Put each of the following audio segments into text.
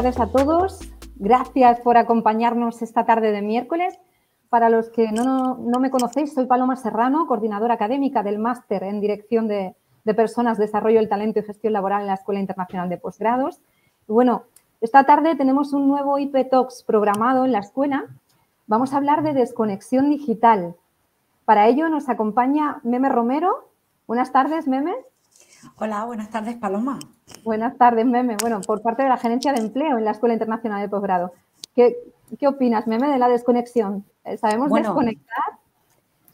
buenas tardes a todos. Gracias por acompañarnos esta tarde de miércoles. Para los que no, me conocéis, soy Paloma Serrano, coordinadora académica del máster en Dirección de, Personas, Desarrollo del Talento y Gestión Laboral en la Escuela Internacional de Posgrados. bueno, esta tarde tenemos un nuevo IP Talks programado en la escuela. Vamos a hablar de desconexión digital. Para ello nos acompaña Meme Romero. Buenas tardes, Meme. Hola, buenas tardes, Paloma. Buenas tardes, Meme. Bueno, por parte de la Gerencia de Empleo en la Escuela Internacional de Posgrado. ¿Qué, opinas, Meme, de la desconexión? Eh, ¿Sabemos desconectar?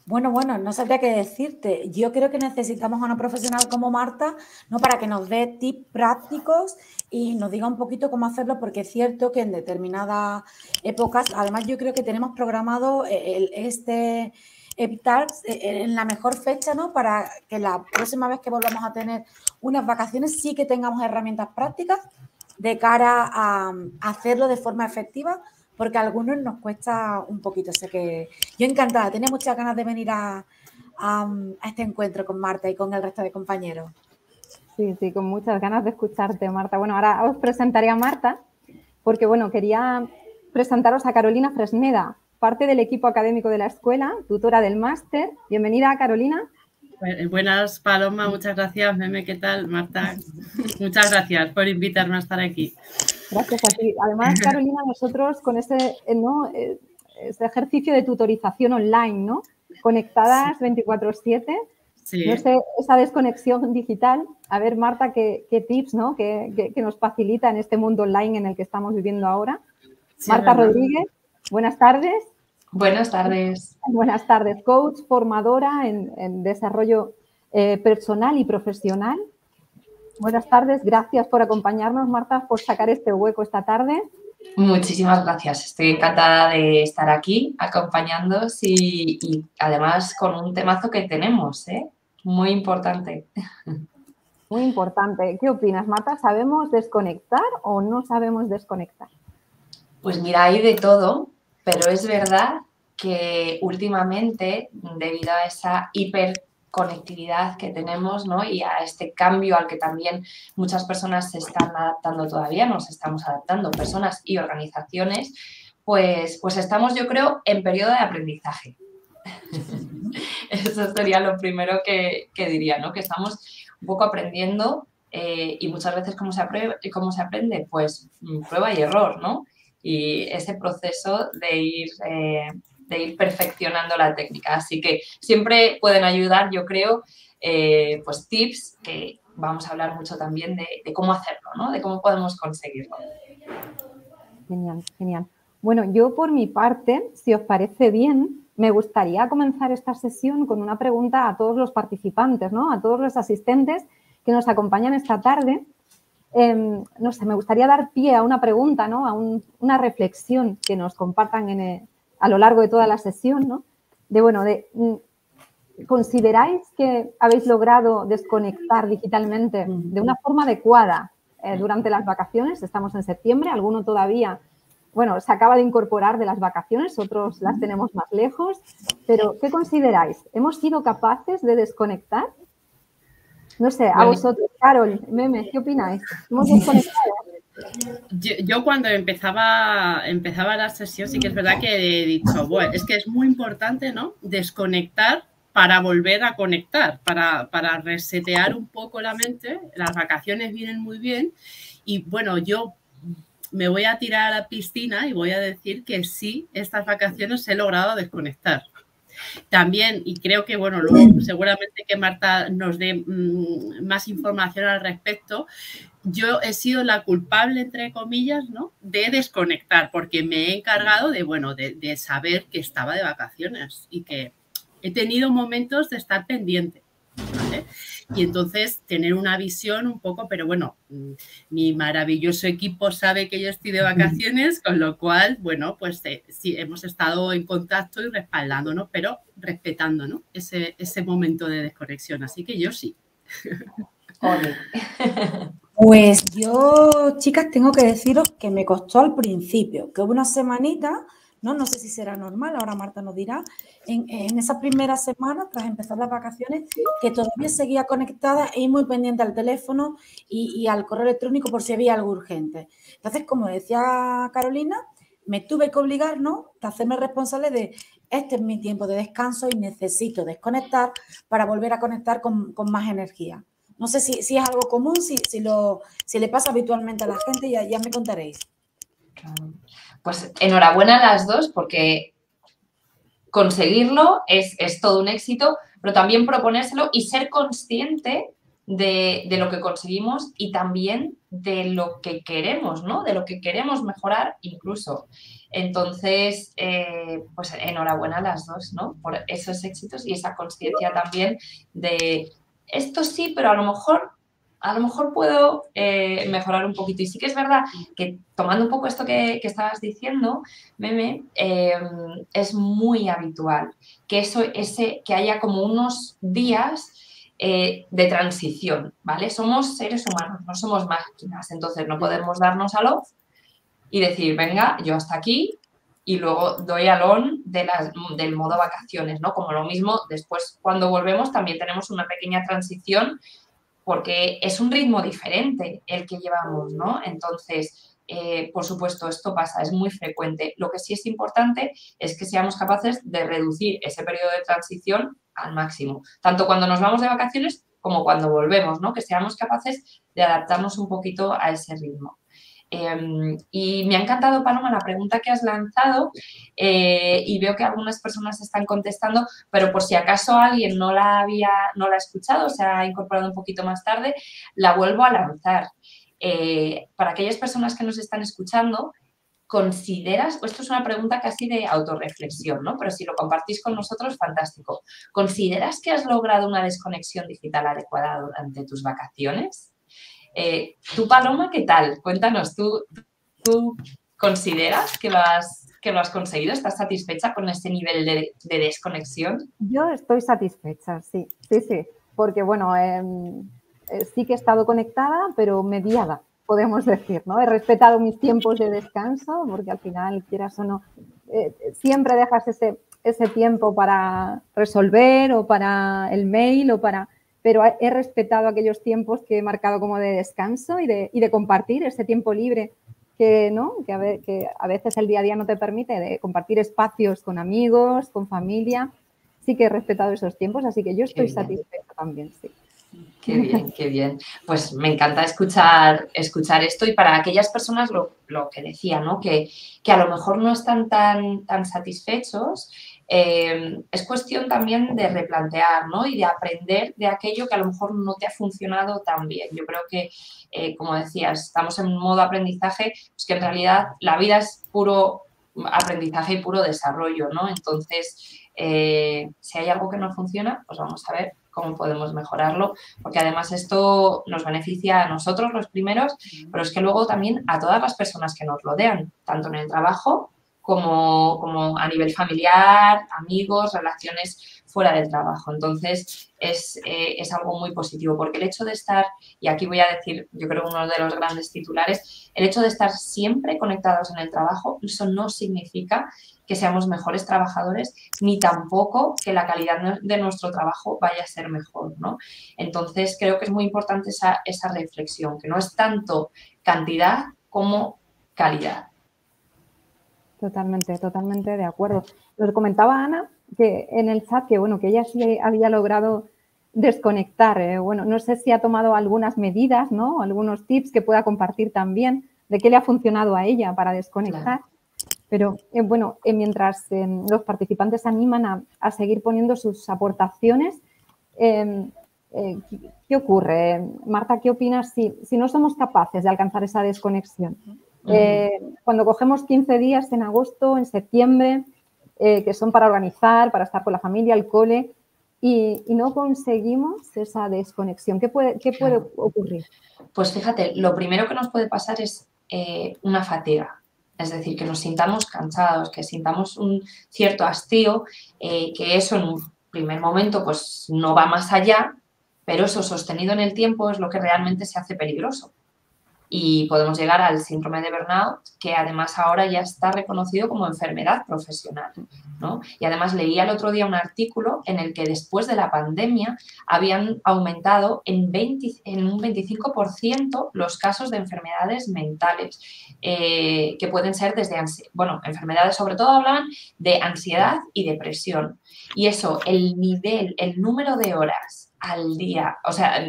Bueno, bueno, no sabría qué decirte. Yo creo que necesitamos a una profesional como Marta, ¿no? Para que nos dé tips prácticos y nos diga un poquito cómo hacerlo, porque es cierto que en determinadas épocas, además yo creo que tenemos programado el, este evitar eh, en la mejor fecha, ¿no? Para que la próxima vez que volvamos a tener unas vacaciones sí que tengamos herramientas prácticas de cara a, hacerlo de forma efectiva, porque a algunos nos cuesta un poquito. Sé que yo encantada, tenía muchas ganas de venir a, a, este encuentro con Marta y con el resto de compañeros. Sí, sí, con muchas ganas de escucharte, Marta. Bueno, ahora os presentaré a Marta, porque bueno, quería presentaros a Carolina Fresneda, parte del equipo académico de la escuela, tutora del máster. Bienvenida, Carolina. Buenas, Paloma, muchas gracias. Meme, ¿qué tal? Marta, muchas gracias por invitarme a estar aquí. Gracias a ti. Además, Carolina, nosotros con este, eh, ¿no? Eh, este ejercicio de tutorización online, ¿no? Conectadas 24-7. Sí. No sé, esa desconexión digital. A ver, Marta, qué, tips ¿no? que, nos facilita en este mundo online en el que estamos viviendo ahora. Marta Rodríguez, Buenas tardes. Buenas tardes. Buenas tardes, coach, formadora en, desarrollo eh, personal y profesional. Buenas tardes, gracias por acompañarnos, Marta, por sacar este hueco esta tarde. Muchísimas gracias, estoy encantada de estar aquí acompañándoos y, además con un temazo que tenemos, ¿eh? muy importante. Muy importante. ¿Qué opinas, Marta? ¿Sabemos desconectar o no sabemos desconectar? Pues mira, hay de todo pero es verdad que últimamente, debido a esa hiperconectividad que tenemos ¿no? y a este cambio al que también muchas personas se están adaptando todavía, nos estamos adaptando, personas y organizaciones, pues, pues estamos, yo creo, en periodo de aprendizaje. Eso sería lo primero que, diría, ¿no? que estamos un poco aprendiendo eh, y muchas veces, ¿cómo se, ¿cómo se aprende? Pues mm, prueba y error, ¿no? Y ese proceso de ir, eh, de ir perfeccionando la técnica. Así que siempre pueden ayudar, yo creo, eh, pues tips que vamos a hablar mucho también de, cómo hacerlo, ¿no? de cómo podemos conseguirlo. Genial, genial. Bueno, yo por mi parte, si os parece bien, me gustaría comenzar esta sesión con una pregunta a todos los participantes, ¿no? a todos los asistentes que nos acompañan esta tarde Em, no sé, me gustaría dar pie a una pregunta, ¿no? A una reflexión que nos compartan eh, a lo largo de toda la sesión, ¿no? De, bueno, mm, ¿consideráis que habéis logrado desconectar digitalmente de una forma adecuada eh, durante las vacaciones? Estamos en septiembre, alguno todavía, bueno, se acaba de incorporar de las vacaciones, otros las tenemos más lejos, pero ¿qué consideráis? ¿Hemos sido capaces de desconectar? No sé, a vosotros, Carol, Meme, ¿qué opináis? Yo, cuando empezaba, empezaba la sesión sí que es verdad que he dicho, bueno, es que es muy importante, ¿no? Desconectar para volver a conectar, para, para resetear un poco la mente. Las vacaciones vienen muy bien y bueno, yo me voy a tirar a la piscina y voy a decir que sí, estas vacaciones he logrado desconectar. También, y creo que, bueno, luego seguramente que Marta nos dé mm, más información al respecto, yo he sido la culpable, entre comillas, ¿no? De desconectar, porque me he encargado de, bueno, de saber que estaba de vacaciones y que he tenido momentos de estar pendiente. Y entonces tener una visión un poco, pero bueno, mm, mi maravilloso equipo sabe que yo estoy de vacaciones, con lo cual, bueno, pues eh, sí, hemos estado en contacto y respaldándonos, pero respetando ¿no? ese, ese momento de desconexión. Así que yo sí. Pues yo, chicas, tengo que deciros que me costó al principio, que hubo una semanita ¿no? No sé si será normal, ahora Marta nos dirá, en, en esas primeras semanas, tras empezar las vacaciones, que todavía seguía conectada y muy pendiente al teléfono y, y al correo electrónico por si había algo urgente. Entonces, como decía Carolina, me tuve que obligar, ¿no? A hacerme responsable de este es mi tiempo de descanso y necesito desconectar para volver a conectar con, más energía. No sé si, es algo común, si, si, lo, si le pasa habitualmente a la gente, ya, ya me contaréis. Pues enhorabuena a las dos porque conseguirlo es, es todo un éxito, pero también proponérselo y ser consciente de, lo que conseguimos y también de lo que queremos, ¿no? De lo que queremos mejorar incluso. Entonces, eh, pues enhorabuena a las dos, ¿no? Por esos éxitos y esa conciencia también de esto sí, pero a lo mejor a lo mejor puedo eh, mejorar un poquito. Y sí que es verdad que tomando un poco esto que, estabas diciendo, Meme, em, es muy habitual que eso, ese, que haya como unos días eh, de transición, ¿vale? Somos seres humanos, no somos máquinas, entonces no podemos darnos al off y decir, venga, yo hasta aquí y luego doy al on de del modo vacaciones, ¿no? Como lo mismo, después cuando volvemos también tenemos una pequeña transición porque es un ritmo diferente el que llevamos, ¿no? Entonces, eh, por supuesto, esto pasa, es muy frecuente. Lo que sí es importante es que seamos capaces de reducir ese periodo de transición al máximo, tanto cuando nos vamos de vacaciones como cuando volvemos, ¿no? Que seamos capaces de adaptarnos un poquito a ese ritmo. Em, y me ha encantado, Paloma, la pregunta que has lanzado eh, y veo que algunas personas están contestando, pero por si acaso alguien no la había, no la ha escuchado, se ha incorporado un poquito más tarde, la vuelvo a lanzar. Eh, para aquellas personas que nos están escuchando, ¿consideras, esto es una pregunta casi de autorreflexión, ¿no? Pero si lo compartís con nosotros, fantástico. ¿Consideras que has logrado una desconexión digital adecuada durante tus vacaciones? Eh, ¿Tú, Paloma, qué tal? Cuéntanos, ¿tú, tú consideras que lo, has, que lo has conseguido? ¿Estás satisfecha con ese nivel de, desconexión? Yo estoy satisfecha, sí, sí, sí, porque bueno, em, eh, sí que he estado conectada, pero mediada podemos decir, ¿no? He respetado mis tiempos de descanso, porque al final, quieras o no, eh, siempre dejas ese, ese tiempo para resolver o para el mail o para... Pero he respetado aquellos tiempos que he marcado como de descanso y de, y de compartir ese tiempo libre que, ¿no? Que a, que a veces el día a día no te permite de compartir espacios con amigos, con familia. Sí que he respetado esos tiempos, así que yo estoy satisfecha también, sí. Qué bien, qué bien. Pues me encanta escuchar, escuchar esto y para aquellas personas lo, que decía, ¿no? Que, a lo mejor no están tan, tan satisfechos, eh, es cuestión también de replantear ¿no? y de aprender de aquello que a lo mejor no te ha funcionado tan bien. Yo creo que, eh, como decías, estamos en un modo aprendizaje, pues que en realidad la vida es puro aprendizaje y puro desarrollo, ¿no? Entonces, eh, si hay algo que no funciona, pues vamos a ver cómo podemos mejorarlo, porque además esto nos beneficia a nosotros los primeros, pero es que luego también a todas las personas que nos rodean, tanto en el trabajo como, como a nivel familiar, amigos, relaciones fuera del trabajo. Entonces, es, eh, es, algo muy positivo, porque el hecho de estar, y aquí voy a decir, yo creo uno de los grandes titulares, el hecho de estar siempre conectados en el trabajo, eso no significa que seamos mejores trabajadores, ni tampoco que la calidad de nuestro trabajo vaya a ser mejor, ¿no? Entonces, creo que es muy importante esa, esa reflexión, que no es tanto cantidad como calidad. Totalmente, totalmente de acuerdo. Nos comentaba Ana que en el chat que bueno, que ella sí había logrado desconectar. Eh, bueno, no sé si ha tomado algunas medidas, ¿no? Algunos tips que pueda compartir también de qué le ha funcionado a ella para desconectar. Pero eh, bueno, eh, mientras los participantes animan a, seguir poniendo sus aportaciones, em, ¿qué, ocurre? Marta, ¿qué opinas si, si no somos capaces de alcanzar esa desconexión? Cuando cogemos 15 días en agosto, en septiembre, eh, que son para organizar, para estar con la familia, el cole, y, no conseguimos esa desconexión. ¿Qué puede, qué puede ocurrir? Pues fíjate, lo primero que nos puede pasar es eh, una fatiga. Es decir, que nos sintamos cansados, que sintamos un cierto hastío, eh, que eso en un primer momento pues no va más allá, pero eso sostenido en el tiempo es lo que realmente se hace peligroso. Y podemos llegar al síndrome de burnout, que además ahora ya está reconocido como enfermedad profesional. ¿no? Y además leía el otro día un artículo en el que después de la pandemia habían aumentado en, 20, en un 25% los casos de enfermedades mentales, eh, que pueden ser desde, bueno, enfermedades sobre todo hablan de ansiedad y depresión. Y eso, el nivel, el número de horas al día, o sea,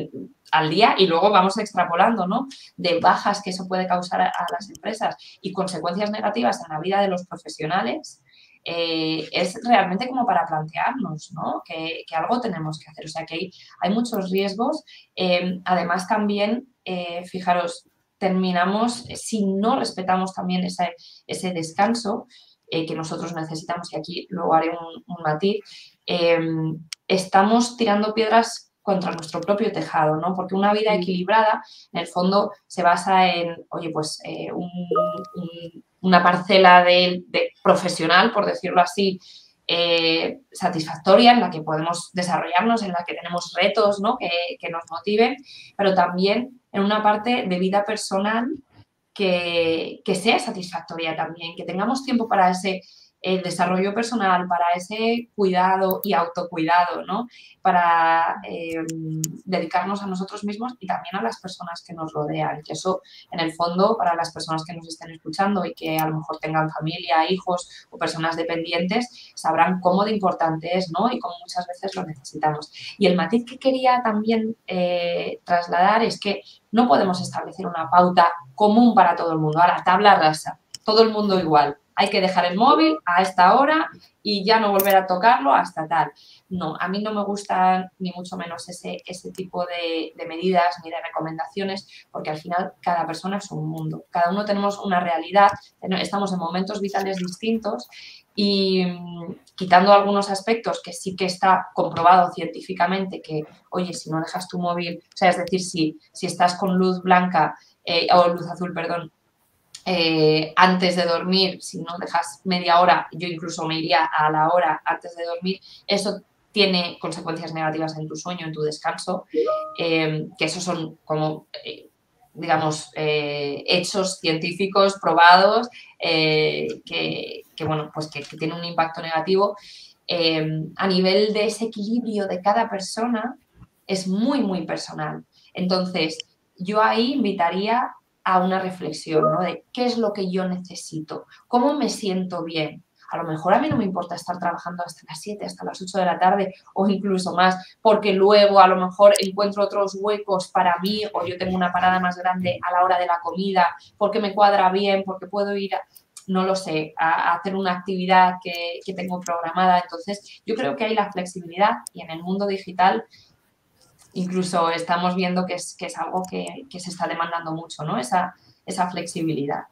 al día y luego vamos extrapolando, ¿no? De bajas que eso puede causar a, las empresas y consecuencias negativas en la vida de los profesionales, eh, es realmente como para plantearnos, ¿no? Que, algo tenemos que hacer. O sea, que hay, hay muchos riesgos. Eh, además, también, eh, fijaros, terminamos, si no respetamos también ese, ese descanso que nosotros necesitamos, y aquí luego haré un, un matiz, estamos tirando piedras contra nuestro propio tejado, ¿no? Porque una vida equilibrada, en el fondo, se basa en, oye, pues eh, una parcela de, profesional, por decirlo así, eh, satisfactoria, en la que podemos desarrollarnos, en la que tenemos retos, ¿no? Que, que nos motiven, pero también en una parte de vida personal que, que sea satisfactoria también, que tengamos tiempo para ese el desarrollo personal, para ese cuidado y autocuidado, ¿no? Para em, dedicarnos a nosotros mismos y también a las personas que nos rodean. Que eso, en el fondo, para las personas que nos estén escuchando y que a lo mejor tengan familia, hijos o personas dependientes, sabrán cómo de importante es, ¿no? Y cómo muchas veces lo necesitamos. Y el matiz que quería también eh, trasladar es que no podemos establecer una pauta común para todo el mundo, a la tabla rasa, todo el mundo igual hay que dejar el móvil a esta hora y ya no volver a tocarlo hasta tal. No, a mí no me gustan ni mucho menos ese, ese tipo de, medidas ni de recomendaciones, porque al final cada persona es un mundo, cada uno tenemos una realidad, estamos en momentos vitales distintos y mm, quitando algunos aspectos que sí que está comprobado científicamente que, oye, si no dejas tu móvil, o sea, es decir, si, si estás con luz blanca eh, o luz azul, perdón, eh, antes de dormir, si no dejas media hora, yo incluso me iría a la hora antes de dormir, eso tiene consecuencias negativas en tu sueño, en tu descanso, eh, que esos son como, eh, digamos, hechos científicos probados que, bueno, pues que, que tienen un impacto negativo. a nivel de ese equilibrio de cada persona, es muy, muy personal. Entonces, yo ahí invitaría a una reflexión, ¿no? De qué es lo que yo necesito, cómo me siento bien. A lo mejor a mí no me importa estar trabajando hasta las 7, hasta las 8 de la tarde o incluso más, porque luego a lo mejor encuentro otros huecos para mí o yo tengo una parada más grande a la hora de la comida, porque me cuadra bien, porque puedo ir no lo sé, a, hacer una actividad que, tengo programada. Entonces, yo creo que hay la flexibilidad y en el mundo digital incluso estamos viendo que es, que es algo que, se está demandando mucho, ¿no? Esa, esa flexibilidad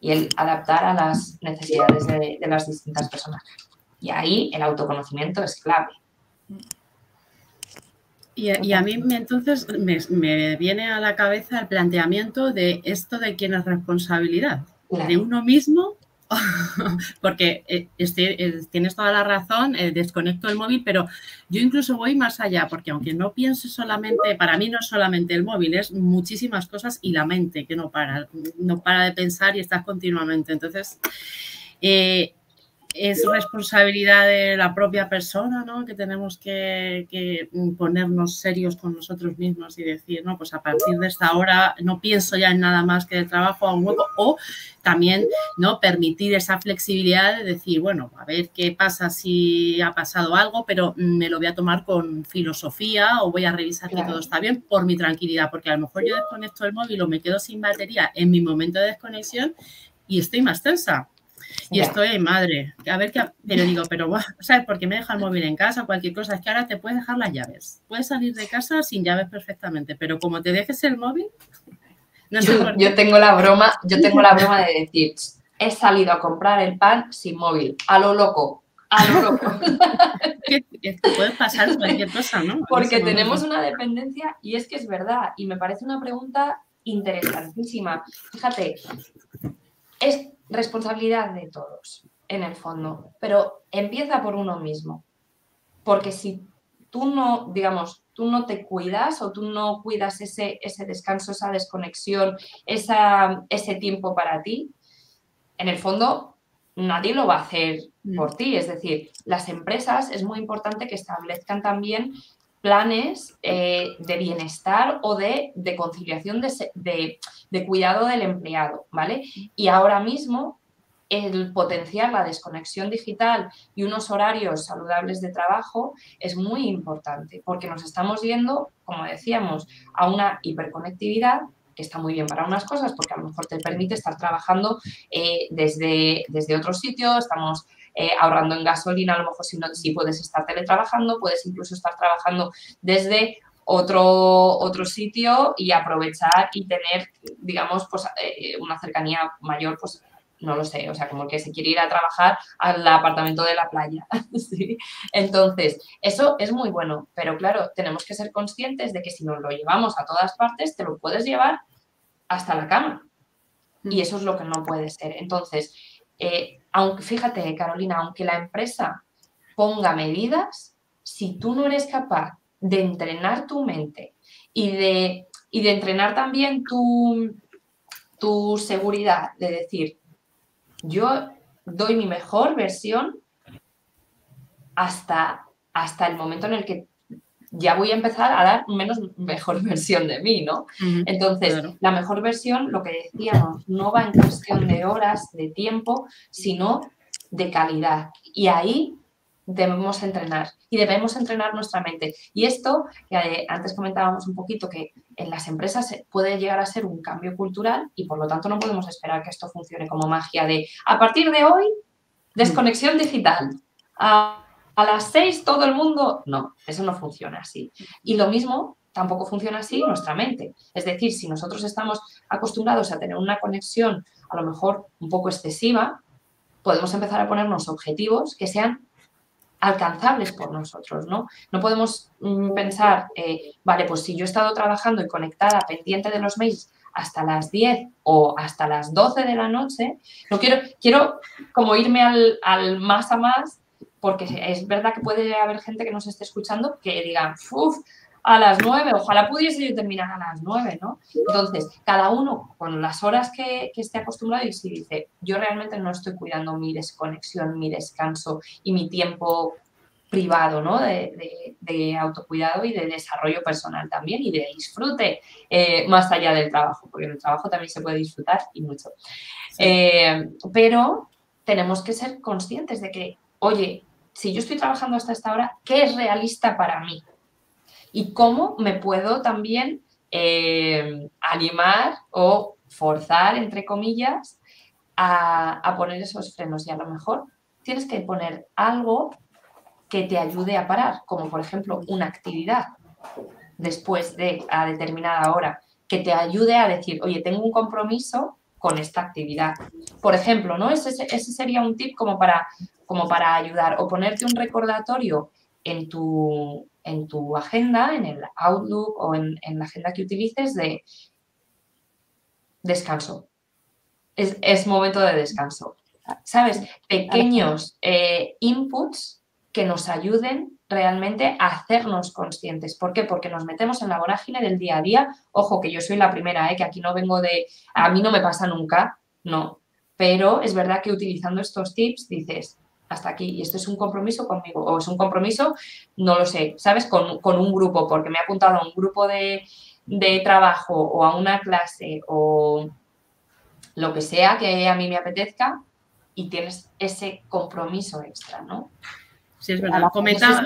y el adaptar a las necesidades de, las distintas personas. Y ahí el autoconocimiento es clave. Y, a mí entonces me, viene a la cabeza el planteamiento de esto de quién es responsabilidad, de uno mismo porque eh, este, tienes toda la razón, eh, desconecto el móvil, pero yo incluso voy más allá, porque aunque no piense solamente, para mí no es solamente el móvil, es muchísimas cosas y la mente que no para, no para de pensar y estás continuamente. Entonces, eh, es responsabilidad de la propia persona, ¿no? Que tenemos que, ponernos serios con nosotros mismos y decir, no, pues a partir de esta hora no pienso ya en nada más que el trabajo a un hueco o también, ¿no? Permitir esa flexibilidad de decir, bueno, a ver qué pasa si ha pasado algo, pero me lo voy a tomar con filosofía o voy a revisar que todo está bien por mi tranquilidad, porque a lo mejor yo desconecto el móvil o me quedo sin batería en mi momento de desconexión y estoy más tensa y estoy, madre, a ver qué, pero digo, pero, ¿sabes? Porque me deja el móvil en casa, cualquier cosa, es que ahora te puedes dejar las llaves. Puedes salir de casa sin llaves perfectamente, pero como te dejes el móvil, no sé yo, yo tengo la broma, yo tengo la broma de decir, he salido a comprar el pan sin móvil, a lo loco, a lo loco. puede pasar cualquier cosa, ¿no? Porque tenemos una dependencia y es que es verdad, y me parece una pregunta interesantísima. Fíjate, es responsabilidad de todos, en el fondo, pero empieza por uno mismo. Porque si tú no, digamos, tú no te cuidas o tú no cuidas ese, ese descanso, esa desconexión, esa, ese tiempo para ti, en el fondo nadie lo va a hacer mm. por ti. Es decir, las empresas es muy importante que establezcan también planes eh, de bienestar o de, conciliación de, cuidado del empleado, ¿vale? Y ahora mismo el potenciar la desconexión digital y unos horarios saludables de trabajo es muy importante porque nos estamos yendo, como decíamos, a una hiperconectividad que está muy bien para unas cosas porque a lo mejor te permite estar trabajando eh, desde, desde otro sitio, estamos eh, ahorrando en gasolina, a lo mejor si, no, si puedes estar teletrabajando, puedes incluso estar trabajando desde otro, otro sitio y aprovechar y tener, digamos, pues, eh, una cercanía mayor pues, no lo sé, o sea, como que se quiere ir a trabajar al apartamento de la playa. Entonces, eso es muy bueno, pero claro, tenemos que ser conscientes de que si nos lo llevamos a todas partes, te lo puedes llevar hasta la cama. Y eso es lo que no puede ser. Entonces, eh, aunque, fíjate, Carolina, aunque la empresa ponga medidas, si tú no eres capaz de entrenar tu mente y de, y de entrenar también tu, tu seguridad, de decir, yo doy mi mejor versión hasta, hasta el momento en el que ya voy a empezar a dar menos mejor versión de mí, ¿no? Entonces, la mejor versión, lo que decíamos, no va en cuestión de horas, de tiempo, sino de calidad. Y ahí debemos entrenar y debemos entrenar nuestra mente. Y esto, que eh, antes comentábamos un poquito, que en las empresas puede llegar a ser un cambio cultural y por lo tanto no podemos esperar que esto funcione como magia de a partir de hoy, desconexión digital. A, a las seis todo el mundo, no, eso no funciona así. Y lo mismo tampoco funciona así nuestra mente. Es decir, si nosotros estamos acostumbrados a tener una conexión a lo mejor un poco excesiva, podemos empezar a ponernos objetivos que sean alcanzables por nosotros, ¿no? No podemos mm, pensar, eh, vale, pues si yo he estado trabajando y conectada, pendiente de los mails hasta las 10 o hasta las 12 de la noche, no quiero, quiero como irme al, al más a más, porque es verdad que puede haber gente que nos esté escuchando que diga, uff, a las 9, ojalá pudiese yo terminar a las 9, ¿no? Entonces, cada uno con las horas que, esté acostumbrado y si dice, yo realmente no estoy cuidando mi desconexión, mi descanso y mi tiempo privado, ¿no? De, autocuidado y de desarrollo personal también y de disfrute eh, más allá del trabajo, porque en el trabajo también se puede disfrutar y mucho. Eh, pero tenemos que ser conscientes de que, oye, si yo estoy trabajando hasta esta hora, ¿qué es realista para mí? y cómo me puedo también eh, animar o forzar, entre comillas, a, poner esos frenos. Y a lo mejor tienes que poner algo que te ayude a parar, como por ejemplo una actividad después de a determinada hora, que te ayude a decir, oye, tengo un compromiso con esta actividad. Por ejemplo, ¿no? Ese, ese sería un tip como para, como para ayudar o ponerte un recordatorio en tu, en tu agenda, en el Outlook o en, la agenda que utilices de descanso. Es, momento de descanso. ¿Sabes? Pequeños eh, inputs que nos ayuden realmente a hacernos conscientes. ¿Por qué? Porque nos metemos en la vorágine del día a día. Ojo, que yo soy la primera, ¿eh? que aquí no vengo de, a mí no me pasa nunca, no. Pero es verdad que utilizando estos tips dices, hasta aquí. Y esto es un compromiso conmigo, o es un compromiso, no lo sé, ¿sabes? Con, un grupo, porque me he apuntado a un grupo de, trabajo o a una clase o lo que sea que a mí me apetezca y tienes ese compromiso extra, ¿no? Sí, es verdad. Comenta,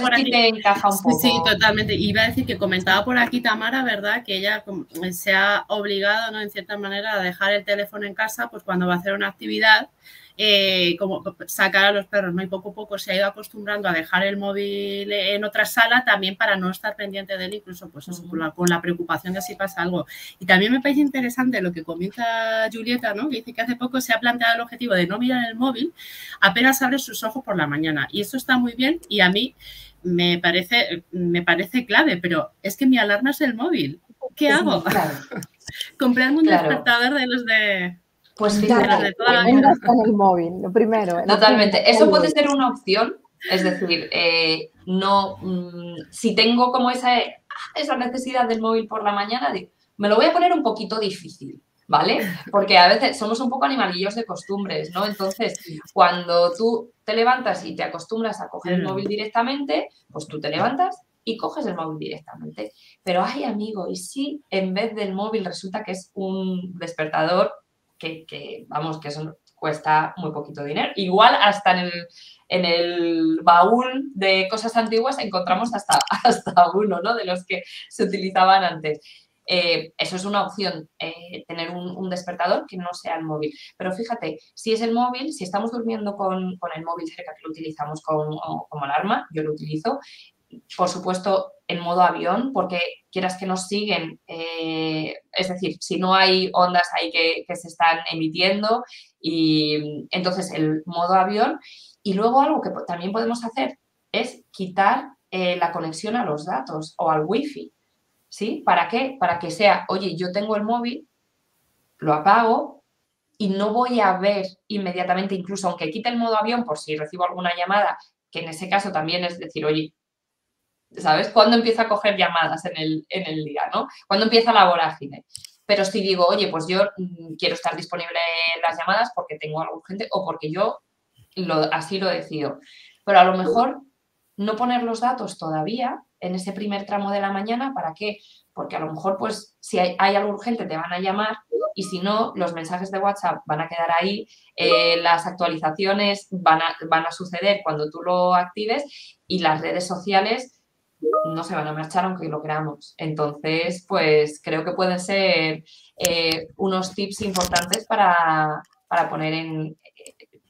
por aquí. Sí, totalmente. Iba a decir que comentaba por aquí Tamara, ¿verdad? Que ella se ha obligado, ¿no? En cierta manera, a dejar el teléfono en casa, pues cuando va a hacer una actividad eh, como sacar a los perros, ¿no? Y poco a poco se ha ido acostumbrando a dejar el móvil en otra sala también para no estar pendiente de él, incluso pues con, la, preocupación de si pasa algo. Y también me parece interesante lo que comenta Julieta, ¿no? Que dice que hace poco se ha planteado el objetivo de no mirar el móvil apenas abre sus ojos por la mañana. Y eso está muy bien y a mí me parece, me parece clave, pero es que mi alarma es el móvil. ¿Qué hago? Comprarme un despertador de los de pues fíjate, en el móvil, lo primero. Totalmente. Eso puede ser una opción, Es decir, eh, no, mm, si tengo como esa, esa necesidad del móvil por la mañana, me lo voy a poner un poquito difícil. ¿Vale? Porque a veces somos un poco animalillos de costumbres, ¿no? Entonces, cuando tú te levantas y te acostumbras a coger el mm. móvil directamente, pues tú te levantas y coges el móvil directamente. Pero ay, amigo, ¿y si en vez del móvil resulta que es un despertador que, vamos, que eso cuesta muy poquito dinero? Igual hasta en el, en el baúl de cosas antiguas encontramos hasta, hasta uno, ¿no? De los que se utilizaban antes. Eh, eso es una opción, eh, tener un, despertador que no sea el móvil. Pero fíjate, si es el móvil, si estamos durmiendo con, con el móvil cerca que lo utilizamos como, como alarma, yo lo utilizo, por supuesto, en modo avión, porque quieras que nos siguen, eh, es decir, si no hay ondas ahí que, se están emitiendo, y entonces el modo avión. Y luego algo que también podemos hacer es quitar eh, la conexión a los datos o al wifi. ¿Sí? ¿Para qué? Para que sea, oye, yo tengo el móvil, lo apago y no voy a ver inmediatamente, incluso aunque quite el modo avión por si recibo alguna llamada, que en ese caso también es decir, oye, ¿sabes? ¿Cuándo empieza a coger llamadas en el, en el día, ¿no? ¿Cuándo empieza la vorágine? Pero si digo, oye, pues yo mm, quiero estar disponible en las llamadas porque tengo algo urgente o porque yo lo, así lo decido. Pero a lo mejor no poner los datos todavía en ese primer tramo de la mañana, ¿para qué? Porque a lo mejor, pues, si hay, algo urgente, te van a llamar y si no, los mensajes de WhatsApp van a quedar ahí, eh, las actualizaciones van a, van a suceder cuando tú lo actives y las redes sociales no se van a marchar aunque lo queramos. Entonces, pues creo que pueden ser eh, unos tips importantes para, poner en,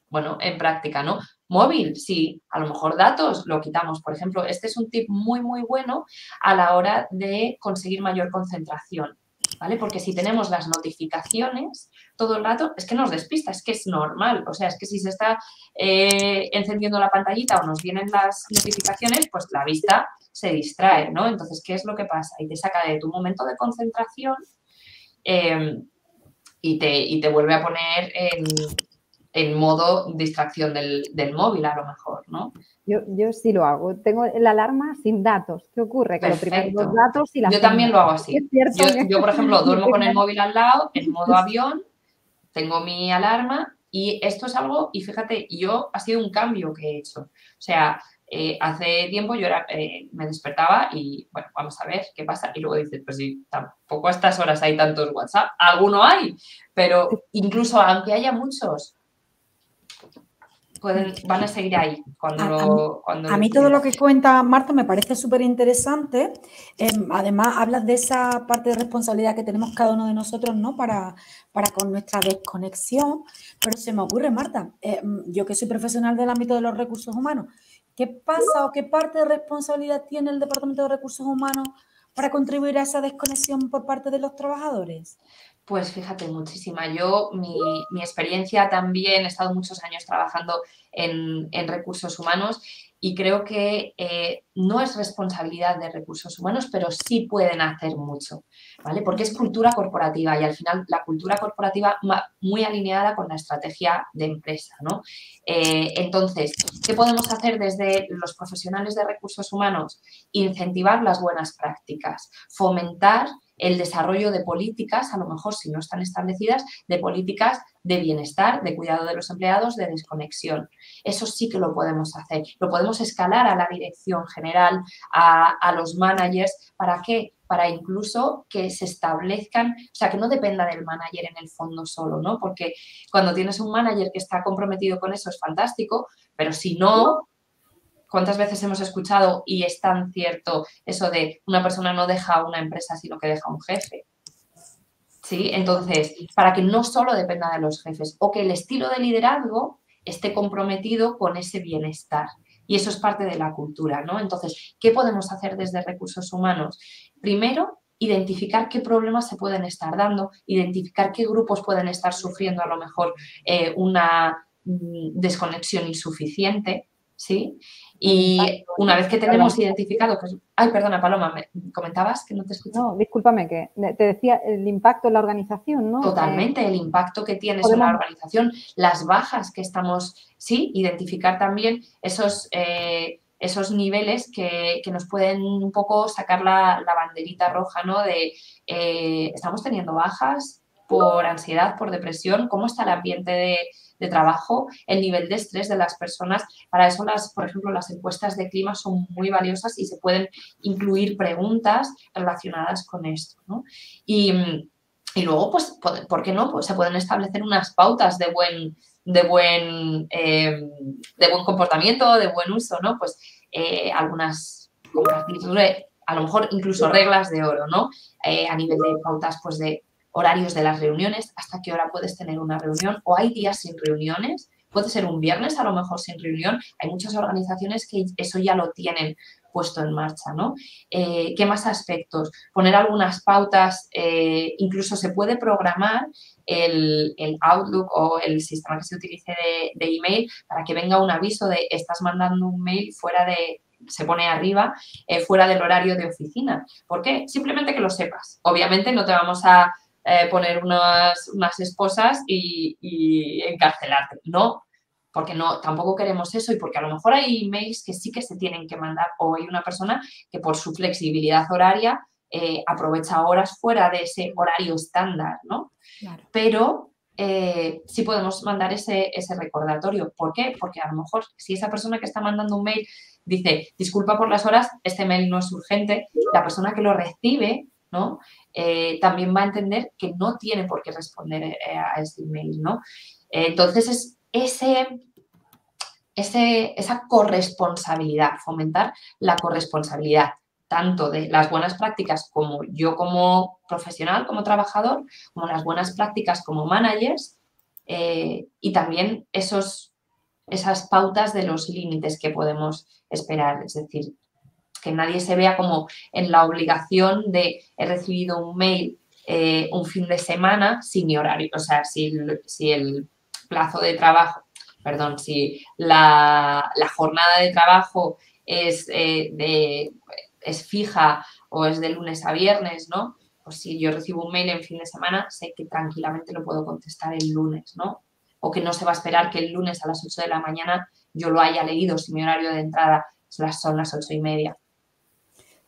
bueno, en práctica, ¿no? Móvil, sí, a lo mejor datos lo quitamos. Por ejemplo, este es un tip muy, muy bueno a la hora de conseguir mayor concentración. ¿Vale? Porque si tenemos las notificaciones todo el rato, es que nos despista, es que es normal. O sea, es que si se está eh, encendiendo la pantallita o nos vienen las notificaciones, pues la vista se distrae, ¿no? Entonces, ¿qué es lo que pasa? Y te saca de tu momento de concentración em, y, te, te, vuelve a poner en, modo distracción del, móvil, a lo mejor, ¿no? Yo, yo sí lo hago. Tengo la alarma sin datos. ¿Qué ocurre? Que lo primero los datos y la Yo también lo hago así. Yo, por ejemplo, duermo con el móvil al lado, en modo avión, tengo mi alarma y esto es algo, y fíjate, yo ha sido un cambio que he hecho. O sea, eh, hace tiempo yo era, eh, me despertaba y, bueno, vamos a ver qué pasa. Y luego dices, pues sí, tampoco a estas horas hay tantos WhatsApp. Alguno hay, pero incluso aunque haya muchos, pueden, van a seguir ahí cuando, a, a mí, todo lo que cuenta Marta me parece súper interesante. Em, además, hablas de esa parte de responsabilidad que tenemos cada uno de nosotros, ¿no? Para, para con nuestra desconexión. Pero se me ocurre, Marta, em, yo que soy profesional del ámbito de los recursos humanos, ¿Qué pasa o qué parte de responsabilidad tiene el Departamento de Recursos Humanos para contribuir a esa desconexión por parte de los trabajadores? Pues fíjate, muchísima. Yo, mi, experiencia también, he estado muchos años trabajando en, recursos humanos y creo que eh, no es responsabilidad de recursos humanos, pero sí pueden hacer mucho, ¿vale? Porque es cultura corporativa y al final la cultura corporativa muy alineada con la estrategia de empresa, ¿no? Eh, entonces, ¿qué podemos hacer desde los profesionales de recursos humanos? Incentivar las buenas prácticas, fomentar el desarrollo de políticas, a lo mejor si no están establecidas, de políticas de bienestar, de cuidado de los empleados, de desconexión. Eso sí que lo podemos hacer. Lo podemos escalar a la dirección general, a, los managers. ¿Para qué? Para incluso que se establezcan, o sea, que no dependa del manager en el fondo solo, ¿no? Porque cuando tienes un manager que está comprometido con eso es fantástico, pero si no, ¿Cuántas veces hemos escuchado y es tan cierto eso de una persona no deja una empresa, sino que deja un jefe? ¿Sí? Entonces, para que no solo dependa de los jefes o que el estilo de liderazgo esté comprometido con ese bienestar. Y eso es parte de la cultura, ¿no? Entonces, ¿qué podemos hacer desde recursos humanos? Primero, identificar qué problemas se pueden estar dando, identificar qué grupos pueden estar sufriendo a lo mejor eh, una mm, desconexión insuficiente, ¿sí? Y una vez que tenemos identificado, pues, ay, perdona, Paloma, ¿me comentabas que no te escuché? No, discúlpame, que te decía el impacto en la organización, ¿no? Totalmente, el impacto que tiene en la organización, las bajas que estamos, sí, identificar también esos, eh, esos niveles que, nos pueden un poco sacar la, banderita roja, ¿no? De eh, estamos teniendo bajas por ansiedad, por depresión, cómo está el ambiente de de trabajo, el nivel de estrés de las personas. Para eso, las, por ejemplo, las encuestas de clima son muy valiosas y se pueden incluir preguntas relacionadas con esto. Y, luego, pues, ¿por qué no? Pues se pueden establecer unas pautas de buen, de buen, em, de buen comportamiento, de buen uso, ¿no? Pues eh, algunas, a lo mejor incluso reglas de oro, ¿no? Eh, a nivel de pautas, pues de horarios de las reuniones, hasta qué hora puedes tener una reunión o hay días sin reuniones, puede ser un viernes a lo mejor sin reunión, hay muchas organizaciones que eso ya lo tienen puesto en marcha, ¿no? Eh, ¿Qué más aspectos? Poner algunas pautas, eh, incluso se puede programar el, Outlook o el sistema que se utilice de, email para que venga un aviso de estás mandando un mail fuera de, se pone arriba, eh, fuera del horario de oficina. ¿Por qué? Simplemente que lo sepas. Obviamente no te vamos a eh, poner unas, unas esposas y, y, encarcelarte. No, porque no, tampoco queremos eso y porque a lo mejor hay emails que sí que se tienen que mandar o hay una persona que por su flexibilidad horaria eh, aprovecha horas fuera de ese horario estándar, ¿no? Pero eh, sí podemos mandar ese, ese recordatorio. ¿Por qué? Porque a lo mejor si esa persona que está mandando un mail dice, disculpa por las horas, este mail no es urgente, la persona que lo recibe ¿no? Eh, también va a entender que no tiene por qué responder eh, a ese email, ¿no? entonces, es esa corresponsabilidad, fomentar la corresponsabilidad tanto de las buenas prácticas como yo como profesional, como trabajador, como las buenas prácticas como managers eh, y también esos, esas pautas de los límites que podemos esperar. Es decir, que nadie se vea como en la obligación de he recibido un mail eh, un fin de semana sin mi horario. O sea, si, si el plazo de trabajo, perdón, si la, jornada de trabajo es, eh, de, es fija o es de lunes a viernes, ¿no? Pues si yo recibo un mail en fin de semana, sé que tranquilamente lo puedo contestar el lunes, ¿no? O que no se va a esperar que el lunes a las 8 de la mañana yo lo haya leído si mi horario de entrada son las 8 y media.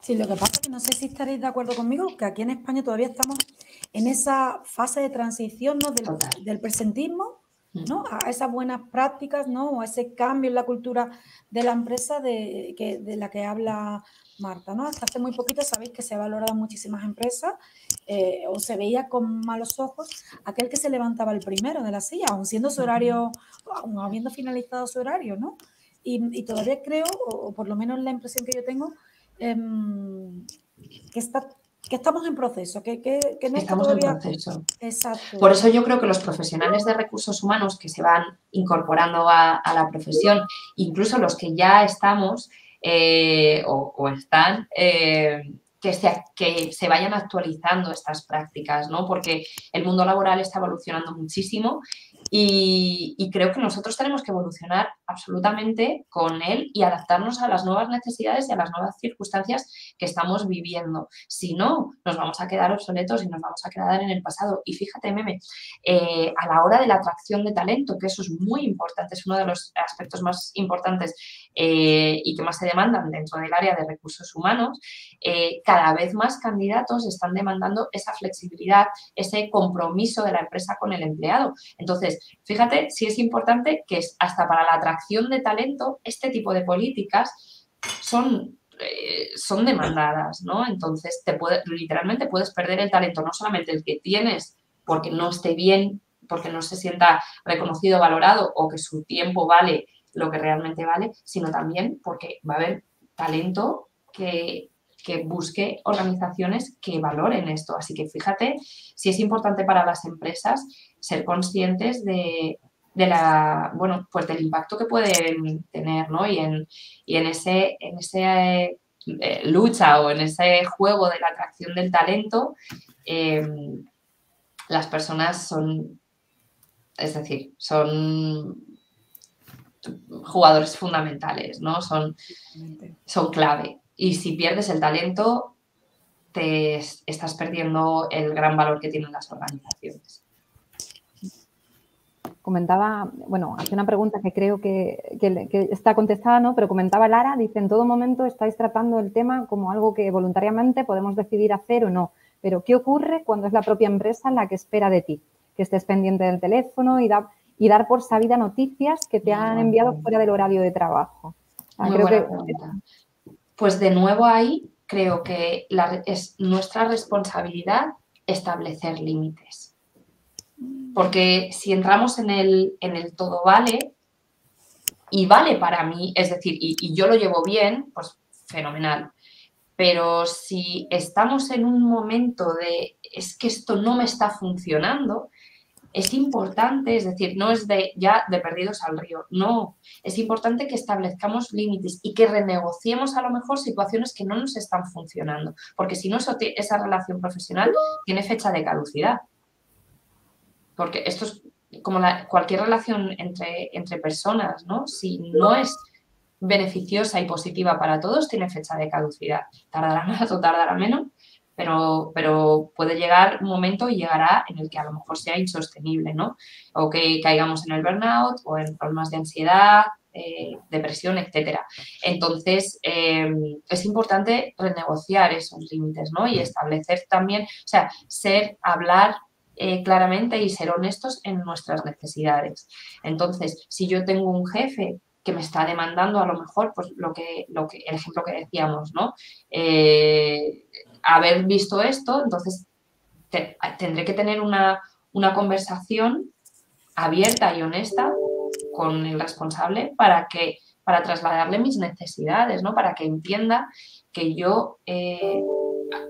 Sí, lo que pasa es que no sé si estaréis de acuerdo conmigo, que aquí en España todavía estamos en esa fase de transición ¿no? del, presentismo mm. ¿no? a esas buenas prácticas ¿no? o a ese cambio en la cultura de la empresa de, que, de la que habla Marta. ¿no? Hasta hace muy poquito sabéis que se ha valorado muchísimas empresas eh, o se veía con malos ojos aquel que se levantaba el primero de la silla, aun siendo su horario, aun habiendo finalizado su horario, ¿no? Y, todavía creo, o por lo menos la impresión que yo tengo, Em, que, está, que estamos en proceso, que, que, no estamos en proceso. Por eso yo creo que los profesionales de recursos humanos que se van incorporando a, la profesión, incluso los que ya estamos eh, o, están, eh, que se, que se vayan actualizando estas prácticas, ¿no? Porque el mundo laboral está evolucionando muchísimo y, creo que nosotros tenemos que evolucionar absolutamente con él y adaptarnos a las nuevas necesidades y a las nuevas circunstancias que estamos viviendo. Si no, nos vamos a quedar obsoletos y nos vamos a quedar en el pasado. Y fíjate, Meme, eh, a la hora de la atracción de talento, que eso es muy importante, es uno de los aspectos más importantes eh, y que más se demandan dentro del área de recursos humanos, eh, cada vez más candidatos están demandando esa flexibilidad, ese compromiso de la empresa con el empleado. Entonces, fíjate si es importante que hasta para la atracción de talento, este tipo de políticas son eh, son demandadas, ¿no? Entonces, te puede, literalmente puedes perder el talento, no solamente el que tienes porque no esté bien, porque no se sienta reconocido, valorado o que su tiempo vale lo que realmente vale, sino también porque va a haber talento que, que busque organizaciones que valoren esto. Así que fíjate si es importante para las empresas ser conscientes de, la, bueno, pues del impacto que pueden tener, ¿no? Y en, y en ese, en ese eh, lucha o en ese juego de la atracción del talento, em, las personas son, es decir, son jugadores fundamentales, ¿no? Son, son clave. Y si pierdes el talento, te estás perdiendo el gran valor que tienen las organizaciones. Comentaba, bueno, hace una pregunta que creo que, está contestada, ¿no? Pero comentaba Lara, dice, en todo momento estáis tratando el tema como algo que voluntariamente podemos decidir hacer o no. Pero, ¿qué ocurre cuando es la propia empresa la que espera de ti? Que estés pendiente del teléfono y, y dar por sabida noticias que te han enviado fuera del horario de trabajo. Pues de nuevo ahí creo que es nuestra responsabilidad establecer límites. Porque si entramos en el, en el todo vale, y vale para mí, es decir, y, yo lo llevo bien, pues fenomenal. Pero si estamos en un momento de es que esto no me está funcionando, es importante, es decir, no es de ya de perdidos al río, no, es importante que establezcamos límites y que renegociemos a lo mejor situaciones que no nos están funcionando, porque si no, esa relación profesional tiene fecha de caducidad. Porque esto es como cualquier relación entre, entre personas, ¿no? Si no es beneficiosa y positiva para todos, tiene fecha de caducidad. Tardará más o tardará menos, pero, pero puede llegar un momento y llegará en el que a lo mejor sea insostenible, ¿no? O que caigamos en el burnout o en problemas de ansiedad, eh, depresión, etcétera. Entonces, em, es importante renegociar esos límites, ¿no? Y establecer también, o sea, ser, hablar eh, claramente y ser honestos en nuestras necesidades. Entonces, si yo tengo un jefe que me está demandando a lo mejor, pues lo que, lo que, el ejemplo que decíamos, ¿no? Eh, haber visto esto, entonces tendré que tener una, conversación abierta y honesta con el responsable para que para trasladarle mis necesidades, ¿no? Para que entienda que yo eh,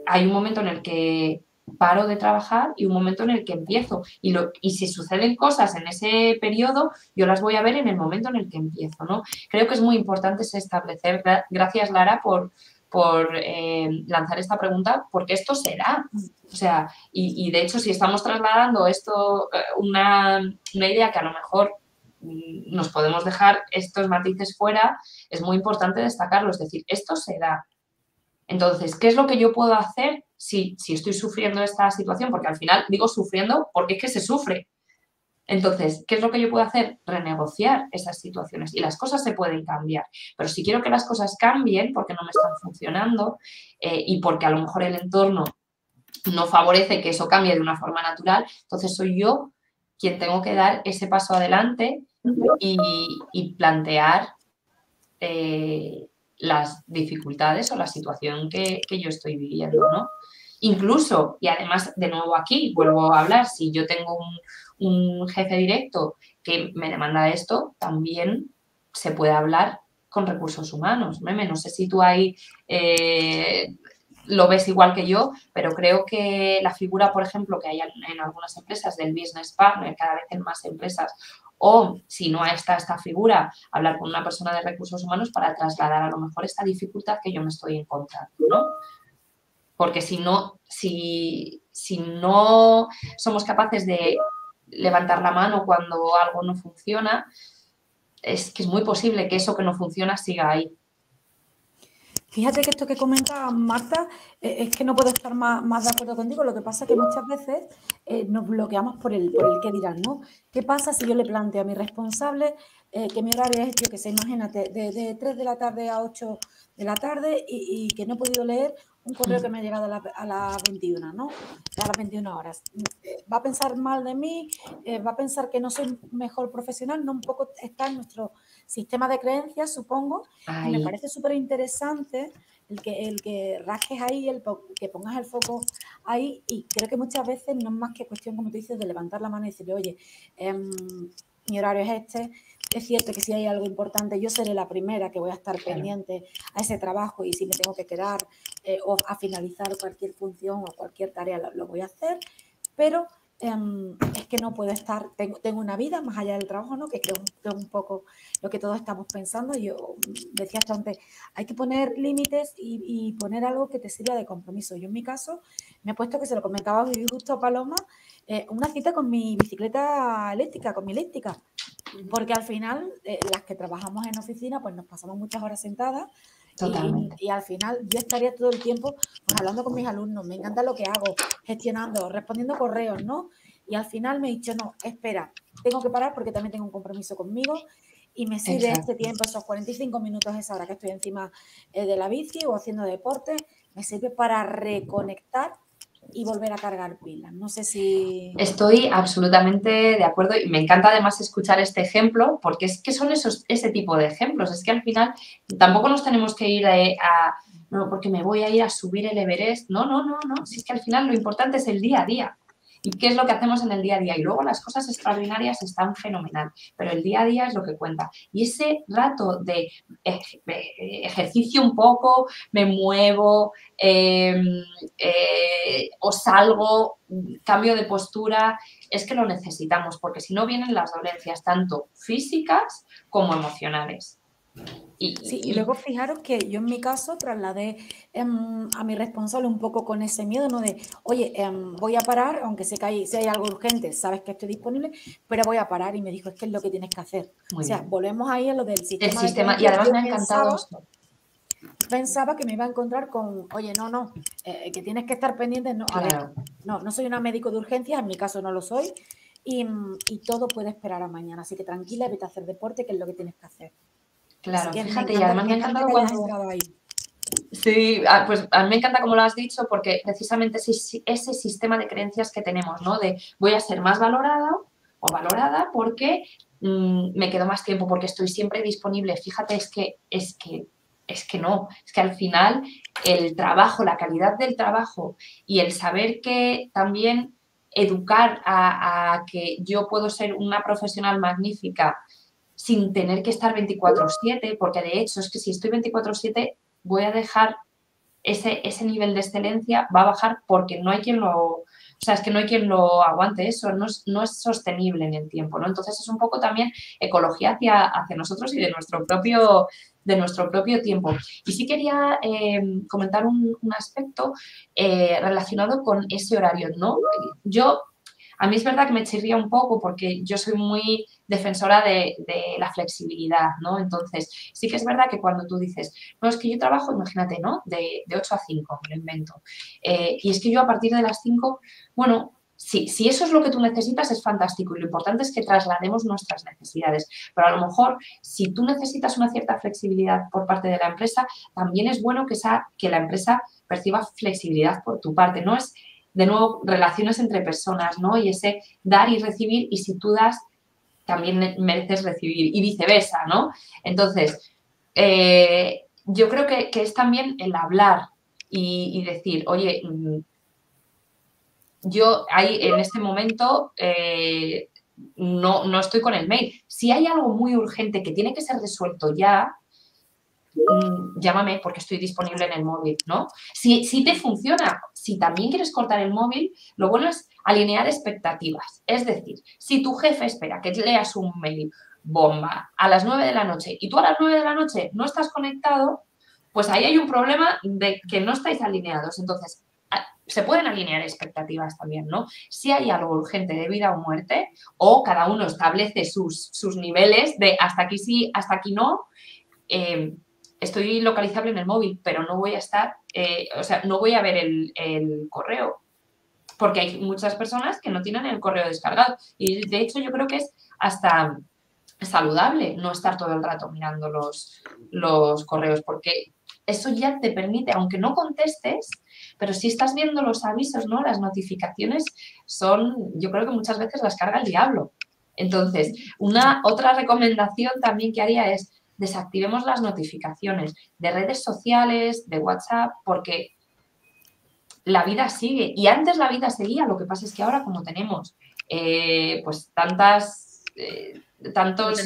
hay un momento en el que paro de trabajar y un momento en el que empiezo. Y, lo, y si suceden cosas en ese periodo, yo las voy a ver en el momento en el que empiezo, ¿no? Creo que es muy importante establecer, gracias Lara por, por eh, lanzar esta pregunta, porque esto será. O sea, y, de hecho, si estamos trasladando esto, eh, una, idea que a lo mejor mm, nos podemos dejar estos matices fuera, es muy importante destacarlo. Es decir, esto se da. Entonces, ¿qué es lo que yo puedo hacer si, si estoy sufriendo esta situación? Porque al final digo sufriendo porque es que se sufre. Entonces, ¿qué es lo que yo puedo hacer? Renegociar esas situaciones y las cosas se pueden cambiar. Pero si quiero que las cosas cambien porque no me están funcionando eh, y porque a lo mejor el entorno no favorece que eso cambie de una forma natural, entonces soy yo quien tengo que dar ese paso adelante y, plantear eh, las dificultades o la situación que, que yo estoy viviendo, ¿no? Incluso, y además, de nuevo aquí, vuelvo a hablar, si yo tengo un, jefe directo que me demanda esto, también se puede hablar con recursos humanos. No sé si tú ahí eh, lo ves igual que yo, pero creo que la figura, por ejemplo, que hay en algunas empresas del business partner, cada vez en más empresas, o si no está esta figura, hablar con una persona de recursos humanos para trasladar a lo mejor esta dificultad que yo me estoy encontrando, ¿no? Porque si no, si, si no somos capaces de levantar la mano cuando algo no funciona, es que es muy posible que eso que no funciona siga ahí. Fíjate que esto que comenta Marta eh, es que no puedo estar más, de acuerdo contigo. Lo que pasa es que muchas veces eh, nos bloqueamos por el, por el que dirán, ¿no? ¿Qué pasa si yo le planteo a mi responsable eh, que mi horario es, yo que sé, imagínate, de, de 3 de la tarde a 8 de la tarde y, que no he podido leer un correo que me ha llegado a, las 21, ¿no? A las 21 horas. Va a pensar mal de mí, eh, va a pensar que no soy mejor profesional, no un poco está en nuestro sistema de creencias, supongo. me parece súper interesante el que, el que rasques ahí, el que pongas el foco ahí y creo que muchas veces no es más que cuestión, como tú dices, de levantar la mano y decirle, oye, em, mi horario es este, es cierto que si hay algo importante, yo seré la primera que voy a estar pendiente a ese trabajo y si me tengo que quedar eh, o a finalizar cualquier función o cualquier tarea, lo, voy a hacer, pero em, es que no puedo estar, tengo, tengo, una vida más allá del trabajo, ¿no? que es un poco lo que todos estamos pensando. Yo decía hasta antes, hay que poner límites y, poner algo que te sirva de compromiso. Yo en mi caso me he puesto, que se lo comentaba justo a Paloma, eh, una cita con mi bicicleta eléctrica, con mi eléctrica Porque al final, eh, las que trabajamos en oficina, pues nos pasamos muchas horas sentadas y, al final yo estaría todo el tiempo pues, hablando con mis alumnos, me encanta lo que hago, gestionando, respondiendo correos, ¿no? Y al final me he dicho, no, espera, tengo que parar porque también tengo un compromiso conmigo y me sirve este tiempo, esos 45 minutos, esa hora que estoy encima eh, de la bici o haciendo deporte, me sirve para reconectar y volver a cargar pilas. No sé si... Estoy absolutamente de acuerdo y me encanta además escuchar este ejemplo porque es que son esos, ese tipo de ejemplos. Es que al final tampoco nos tenemos que ir eh, a, no, porque me voy a ir a subir el Everest. No, no, no, no. Si es que al final lo importante es el día a día y qué es lo que hacemos en el día a día. Y luego las cosas extraordinarias están fenomenal, pero el día a día es lo que cuenta. Y ese rato de ejercicio un poco, me muevo, em, eh, o salgo, cambio de postura, es que lo necesitamos, porque si no vienen las dolencias tanto físicas como emocionales. Y, sí, y, luego fijaros que yo en mi caso trasladé em, a mi responsable un poco con ese miedo, ¿no? De, oye, em, voy a parar, aunque sé que hay, si hay algo urgente, sabes que estoy disponible, pero voy a parar. Y me dijo, es que es lo que tienes que hacer. o sea, volvemos ahí a lo del sistema. El sistema, y además me ha encantado pensaba que me iba a encontrar con, oye, no, no, eh, que tienes que estar pendiente. No, a ver, no, no soy una médico de urgencia, en mi caso no lo soy, y, y, todo puede esperar a mañana. Así que tranquila, vete a hacer deporte, que es lo que tienes que hacer. Claro, fíjate, y además me ha encantado cuando... Sí, ah, pues a mí me encanta como lo has dicho, porque precisamente ese, ese sistema de creencias que tenemos, ¿no? De voy a ser más valorada o valorada porque mm, me quedo más tiempo, porque estoy siempre disponible. Fíjate, es que, es que, es que no, es que al final el trabajo, la calidad del trabajo y el saber que también educar a, a que yo puedo ser una profesional magnífica sin tener que estar 24/7, porque de hecho es que si estoy 24/7 voy a dejar ese, ese nivel de excelencia, va a bajar porque no hay quien lo, o sea, es que no hay quien lo aguante eso, no es, no es sostenible en el tiempo, ¿no? Entonces es un poco también ecología hacia, hacia nosotros y de nuestro propio, de nuestro propio tiempo. Y sí quería eh, comentar un, aspecto eh, relacionado con ese horario, ¿no? Yo a mí es verdad que me chirría un poco porque yo soy muy defensora de, la flexibilidad, ¿no? Entonces, sí que es verdad que cuando tú dices, no, es que yo trabajo, imagínate, ¿no? De, 8 a 5, me lo invento. Eh, y es que yo a partir de las 5, bueno, Sí, si eso es lo que tú necesitas, es fantástico y lo importante es que traslademos nuestras necesidades. Pero a lo mejor, si tú necesitas una cierta flexibilidad por parte de la empresa, también es bueno que, esa, que la empresa perciba flexibilidad por tu parte. No es de nuevo, relaciones entre personas, ¿no? Y ese dar y recibir, y si tú das, también mereces recibir, y viceversa, ¿no? Entonces, eh, yo creo que, es también el hablar y, decir, oye, mm, yo ahí en este momento eh, no, no estoy con el mail. Si hay algo muy urgente que tiene que ser resuelto ya, Mm, llámame porque estoy disponible en el móvil, ¿no? Si, si te funciona, si también quieres cortar el móvil, lo bueno es alinear expectativas. Es decir, si tu jefe espera que leas un mail bomba a las 9 de la noche y tú a las 9 de la noche no estás conectado, pues ahí hay un problema de que no estáis alineados. Entonces, se pueden alinear expectativas también, ¿no? Si hay algo urgente de vida o muerte, o cada uno establece sus, sus niveles de hasta aquí sí, hasta aquí no, eh, estoy localizable en el móvil, pero no voy a estar, eh, o sea, no voy a ver el, correo, porque hay muchas personas que no tienen el correo descargado. Y de hecho yo creo que es hasta saludable no estar todo el rato mirando los, los correos, porque eso ya te permite, aunque no contestes, pero si estás viendo los avisos, ¿no? Las notificaciones son, yo creo que muchas veces las carga el diablo. Entonces, una otra recomendación también que haría es desactivemos las notificaciones de redes sociales, de WhatsApp, porque la vida sigue. Y antes la vida seguía, lo que pasa es que ahora como tenemos eh, pues tantas... Eh, tantos,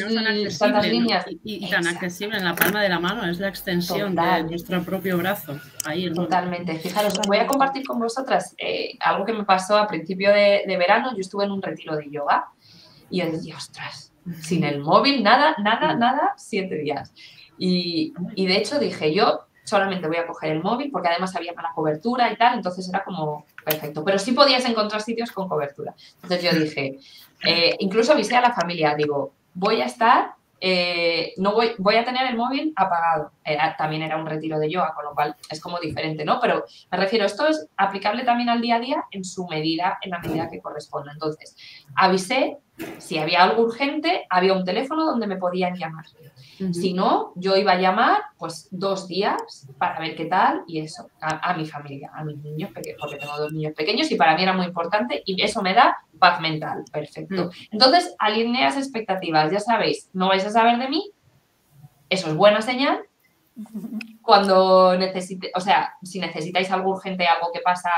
tantas líneas. Y, tan accesible en la palma de la mano, es la extensión de nuestro propio brazo. Ahí, Totalmente. Fijaros, voy a compartir con vosotras eh, algo que me pasó a principio de, de, verano. Yo estuve en un retiro de yoga y yo decía, ostras, sin el móvil, nada, nada, nada, siete días. Y, de hecho dije, yo solamente voy a coger el móvil porque además había mala cobertura y tal, entonces era como perfecto. Pero sí podías encontrar sitios con cobertura. Entonces yo dije, eh, incluso avisé a la familia, digo, voy a estar eh, no voy, voy a tener el móvil apagado. también era un retiro de yoga, con lo cual es como diferente, ¿no? Pero me refiero, esto es aplicable también al día a día en su medida, en la medida que corresponda. Entonces, avisé, si había algo urgente, había un teléfono donde me podían llamar. Si no, yo iba a llamar pues dos días para ver qué tal y eso, a, mi familia, a mis niños pequeños, porque tengo dos niños pequeños y para mí era muy importante y eso me da paz mental, perfecto. Mm. Entonces, alineas expectativas, ya sabéis, no vais a saber de mí, eso es buena señal. Cuando necesite, o sea, si necesitáis algo urgente, algo que pasa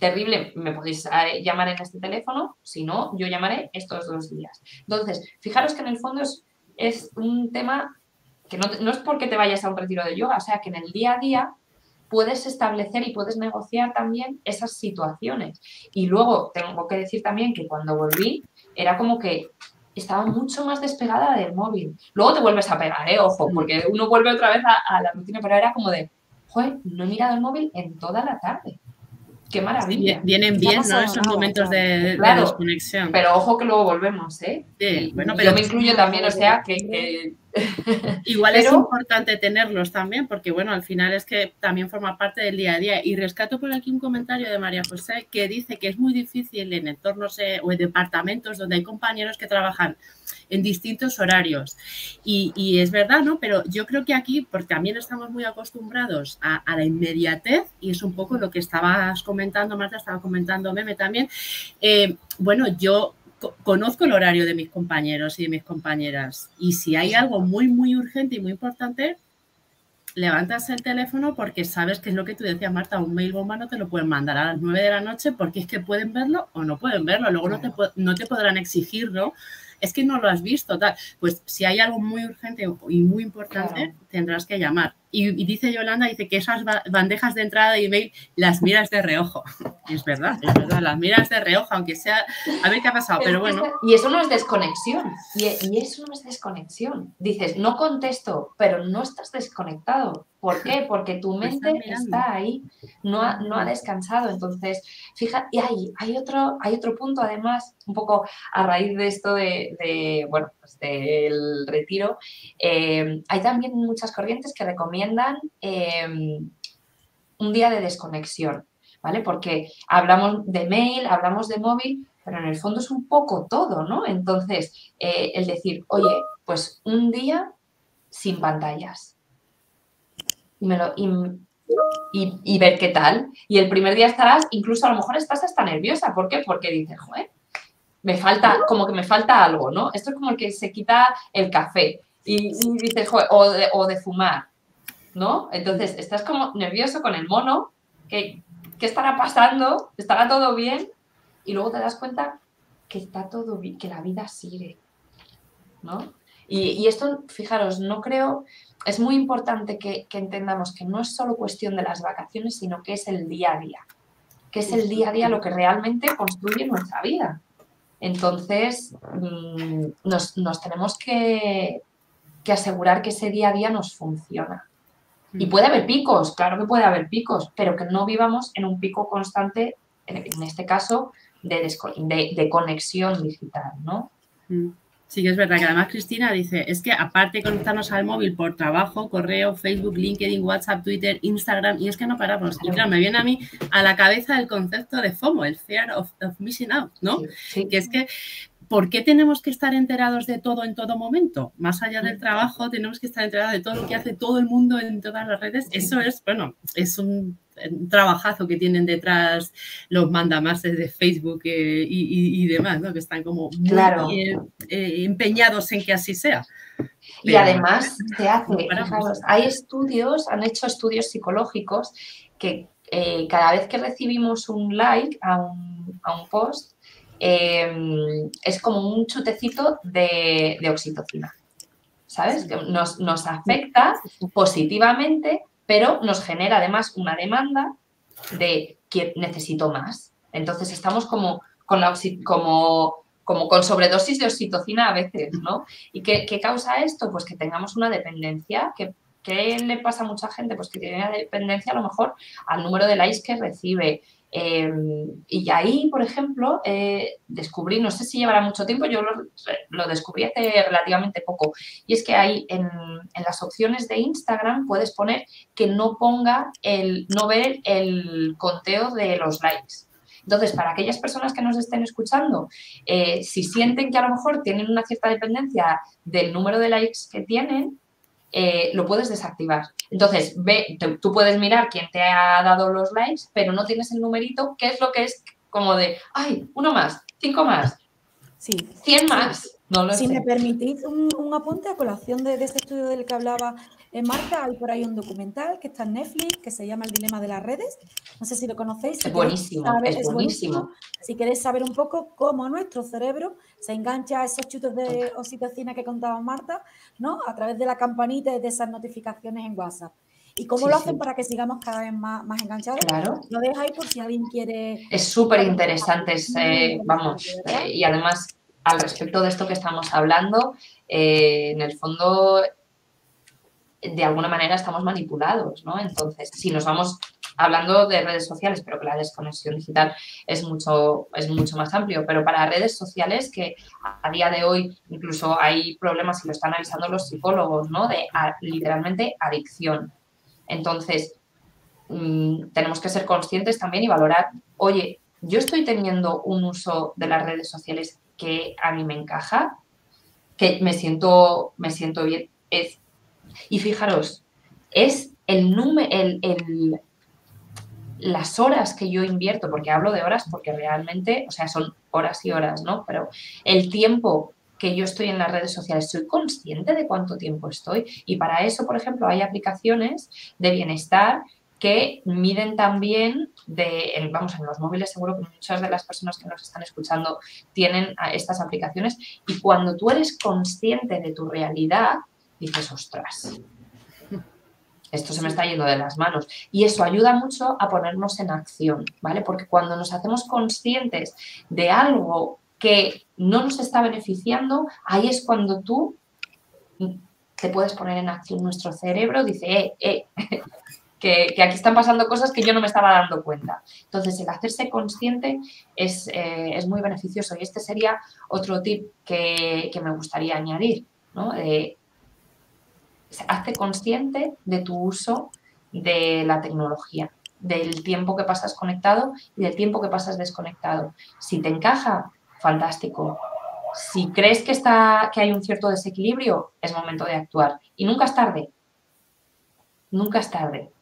terrible, me podéis eh, llamar en este teléfono, si no, yo llamaré estos dos días. Entonces, fijaros que en el fondo es es un tema que no, es porque te vayas a un retiro de yoga, o sea, que en el día a día puedes establecer y puedes negociar también esas situaciones. Y luego tengo que decir también que cuando volví era como que estaba mucho más despegada del móvil. Luego te vuelves a pegar, ¿eh? Ojo, porque uno vuelve otra vez a, a la rutina, pero era como de, joder, no he mirado el móvil en toda la tarde. Qué maravilla. vienen bien, ¿no? Esos momentos de, desconexión. Pero ojo que luego volvemos, ¿eh? Sí, bueno, pero yo me incluyo también, o sea, que... Igual es importante tenerlos también, porque bueno, al final es que también forma parte del día a día. Y rescato por aquí un comentario de María José que dice que es muy difícil en entornos eh, o en departamentos donde hay compañeros que trabajan en distintos horarios. Y, es verdad, ¿no? Pero yo creo que aquí, porque también estamos muy acostumbrados a, la inmediatez, y es un poco lo que estabas comentando, Marta, estaba comentando Meme también. Eh, bueno, yo conozco el horario de mis compañeros y de mis compañeras. Y si hay algo muy, muy urgente y muy importante, levantas el teléfono porque sabes que es lo que tú decías, Marta, un mail bomba no te lo pueden mandar a las 9 de la noche porque es que pueden verlo o no pueden verlo. Luego no te, no te podrán exigir, ¿no? Es que no lo has visto, tal. Pues si hay algo muy urgente y muy importante, tendrás que llamar. Y, dice Yolanda, dice que esas bandejas de entrada de email las miras de reojo. es verdad, es verdad, las miras de reojo, aunque sea, a ver qué ha pasado, pero, bueno. Y eso no es desconexión, y, y eso no es desconexión. Dices, no contesto, pero no estás desconectado. ¿Por qué? Porque tu mente está ahí, no ha, no ha descansado. Entonces, fíjate, y hay, hay, otro, hay otro punto, además, un poco a raíz de esto de, bueno, pues del retiro, eh, hay también muchas corrientes que recomiendan em, un día de desconexión, ¿vale? Porque hablamos de mail, hablamos de móvil, pero en el fondo es un poco todo, ¿no? Entonces, eh, el decir, oye, pues un día sin pantallas y, me lo, y, ver qué tal. Y el primer día estarás, incluso a lo mejor estás hasta nerviosa. ¿Por qué? Porque dices, joder, me falta, como que me falta algo, ¿no? Esto es como el que se quita el café y, dices, joder, o de, o de, fumar, ¿no? Entonces estás como nervioso con el mono, que, ¿qué estará pasando? ¿Estará todo bien? Y luego te das cuenta que está todo bien, que la vida sigue, ¿no? Y, y esto, fijaros, no creo, es muy importante que, entendamos que no es solo cuestión de las vacaciones, sino que es el día a día, que es el día a día lo que realmente construye nuestra vida. Entonces, mm, nos, tenemos que, asegurar que ese día a día nos funciona. Y puede haber picos, claro que puede haber picos, pero que no vivamos en un pico constante, en este caso, de, de, conexión digital, ¿no? Mm. Sí que es verdad que además Cristina dice, es que aparte de conectarnos al móvil por trabajo, correo, Facebook, LinkedIn, WhatsApp, Twitter, Instagram, y es que no paramos. Y claro, me viene a mí a la cabeza el concepto de FOMO, el Fear of, Missing Out, ¿no? Que es que ¿por qué tenemos que estar enterados de todo en todo momento? Más allá del trabajo, tenemos que estar enterados de todo lo que hace todo el mundo en todas las redes. Eso es, bueno, es un, trabajazo que tienen detrás los mandamases de Facebook eh, y, demás, ¿no? Que están como muy eh, eh, empeñados en que así sea. y además se hace, hay estudios, han hecho estudios psicológicos que cada vez que recibimos un like a un, a un post, Em, es como un chutecito de, oxitocina, ¿sabes? Nos, nos afecta positivamente, pero nos genera además una demanda de que necesito más. Entonces estamos como con, como, como con sobredosis de oxitocina a veces, ¿no? ¿Y qué, causa esto? Pues que tengamos una dependencia. que ¿Qué le pasa a mucha gente? Pues que tiene una dependencia a lo mejor al número de likes que recibe, Em, y ahí, por ejemplo, eh, descubrí, no sé si llevará mucho tiempo, yo lo, descubrí hace relativamente poco, y es que ahí en, las opciones de Instagram puedes poner que no ponga el, no ver el conteo de los likes. Entonces, para aquellas personas que nos estén escuchando, eh, si sienten que a lo mejor tienen una cierta dependencia del número de likes que tienen, eh, lo puedes desactivar. Entonces, ve, tú puedes mirar quién te ha dado los likes, pero no tienes el numerito, que es lo que es como de, ay, uno más, cinco más, sí. cien más. No si me permitís un, apunte a colación de, de, este estudio del que hablaba en Marta hay por ahí un documental que está en Netflix que se llama El dilema de las redes. No sé si lo conocéis. es buenísimo, es, buenísimo. Si queréis saber un poco cómo nuestro cerebro se engancha a esos chutos de oxitocina que contaba Marta, ¿no? A través de la campanita y de esas notificaciones en WhatsApp. ¿Y cómo lo hacen para que sigamos cada vez más, más enganchados? Claro. Lo ahí por si alguien quiere... Es súper interesante, vamos, eh, y además al respecto de esto que estamos hablando, eh, en el fondo de alguna manera estamos manipulados, ¿no? Entonces, si nos vamos hablando de redes sociales, pero que la desconexión digital es mucho, es mucho más amplio, pero para redes sociales que a día de hoy incluso hay problemas y lo están avisando los psicólogos, ¿no? De literalmente adicción. Entonces, mm, tenemos que ser conscientes también y valorar, oye, yo estoy teniendo un uso de las redes sociales que a mí me encaja, que me siento, me siento bien. Es, y fijaros, es el número, el, las horas que yo invierto, porque hablo de horas porque realmente, o sea, son horas y horas, ¿no? Pero el tiempo que yo estoy en las redes sociales, soy consciente de cuánto tiempo estoy. Y para eso, por ejemplo, hay aplicaciones de bienestar que miden también de, vamos, en los móviles seguro que muchas de las personas que nos están escuchando tienen estas aplicaciones y cuando tú eres consciente de tu realidad, dices, ostras, esto se me está yendo de las manos. Y eso ayuda mucho a ponernos en acción, ¿vale? Porque cuando nos hacemos conscientes de algo que no nos está beneficiando, ahí es cuando tú te puedes poner en acción. Nuestro cerebro dice, eh, eh, que, aquí están pasando cosas que yo no me estaba dando cuenta. Entonces, el hacerse consciente es, eh, muy beneficioso. Y este sería otro tip que, me gustaría añadir, ¿no? Hazte consciente de tu uso de la tecnología, del tiempo que pasas conectado y del tiempo que pasas desconectado. Si te encaja, fantástico. Si crees que, está, que hay un cierto desequilibrio, es momento de actuar. Y nunca es tarde. Nunca es tarde.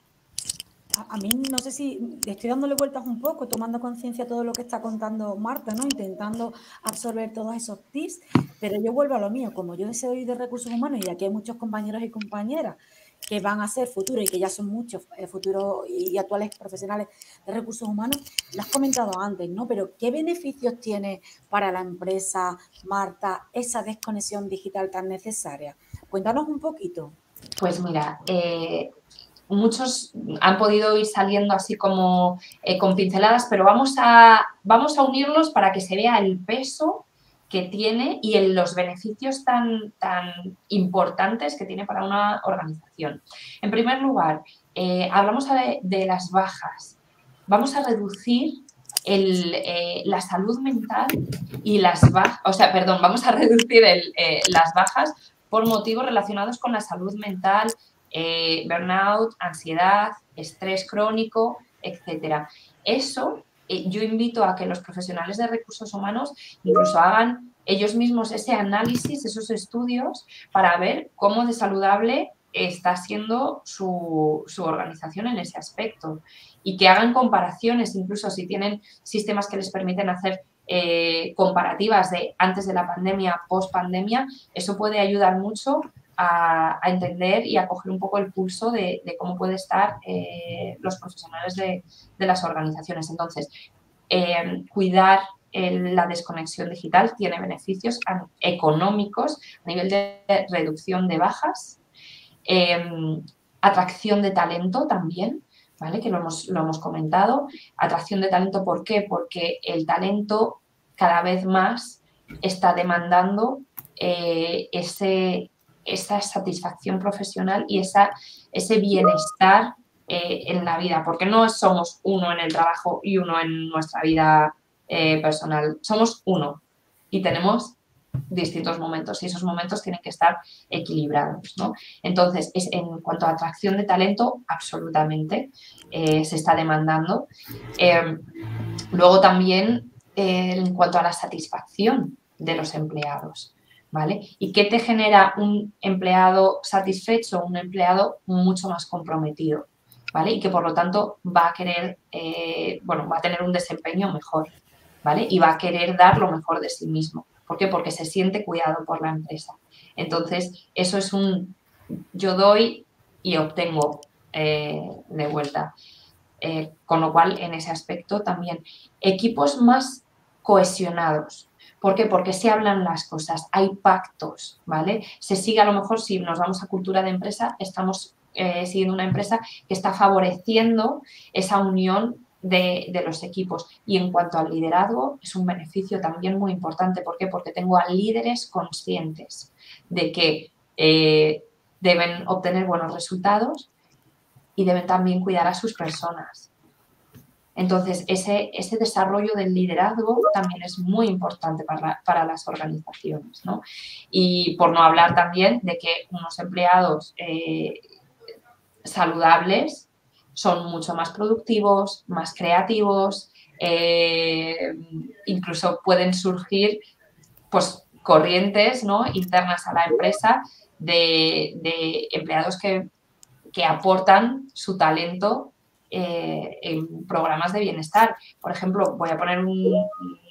A mí no sé si estoy dándole vueltas un poco, tomando conciencia todo lo que está contando Marta, ¿no? Intentando absorber todos esos tips, pero yo vuelvo a lo mío, como yo soy de recursos humanos y aquí hay muchos compañeros y compañeras que van a ser futuros y que ya son muchos eh, futuros y actuales profesionales de recursos humanos, lo has comentado antes, ¿no? Pero ¿qué beneficios tiene para la empresa, Marta, esa desconexión digital tan necesaria? Cuéntanos un poquito. Pues mira, eh, muchos han podido ir saliendo así como eh, con pinceladas, pero vamos a, vamos a unirlos para que se vea el peso que tiene y los beneficios tan, tan importantes que tiene para una organización. En primer lugar, eh, hablamos de, las bajas. Vamos a reducir eh, la salud mental y las bajas, o sea, perdón, vamos a reducir las bajas por motivos relacionados con la salud mental, eh, burnout, ansiedad, estrés crónico, etcétera. Eso eh, yo invito a que los profesionales de recursos humanos incluso hagan ellos mismos ese análisis, esos estudios, para ver cómo de saludable está siendo su, organización en ese aspecto y que hagan comparaciones, incluso si tienen sistemas que les permiten hacer eh, comparativas de antes de la pandemia, post pandemia, eso puede ayudar mucho a, entender y a coger un poco el pulso de, cómo puede estar eh, los profesionales de, las organizaciones. Entonces, eh, cuidar la desconexión digital tiene beneficios económicos a nivel de reducción de bajas, atracción de talento también, ¿vale? que lo hemos, lo hemos comentado. Atracción de talento, ¿por qué? Porque el talento cada vez más está demandando eh, ese, esa satisfacción profesional y esa, ese bienestar eh, en la vida, porque no somos uno en el trabajo y uno en nuestra vida eh, personal, somos uno y tenemos distintos momentos y esos momentos tienen que estar equilibrados. ¿no? Entonces, es, en cuanto a atracción de talento, absolutamente eh, se está demandando. luego también en cuanto a la satisfacción de los empleados. ¿Vale? ¿Y qué te genera un empleado satisfecho, un empleado mucho más comprometido? ¿Vale? Y que por lo tanto va a querer, eh, bueno, va a tener un desempeño mejor, ¿vale? Y va a querer dar lo mejor de sí mismo. ¿Por qué? Porque se siente cuidado por la empresa. Entonces, eso es un, yo doy y obtengo eh, de vuelta. Eh, con lo cual, en ese aspecto también, equipos más cohesionados, ¿Por qué? Porque se hablan las cosas, hay pactos, ¿vale? Se sigue a lo mejor, si nos vamos a cultura de empresa, estamos eh, siguiendo una empresa que está favoreciendo esa unión de, los equipos. Y en cuanto al liderazgo, es un beneficio también muy importante. ¿Por qué? Porque tengo a líderes conscientes de que eh, deben obtener buenos resultados y deben también cuidar a sus personas. Entonces, ese, ese desarrollo del liderazgo también es muy importante para, las organizaciones. Y por no hablar también de que unos empleados eh, saludables son mucho más productivos, más creativos, eh, incluso pueden surgir pues, corrientes ¿no? internas a la empresa de, empleados que, que aportan su talento eh, en programas de bienestar. Por ejemplo, voy a poner un,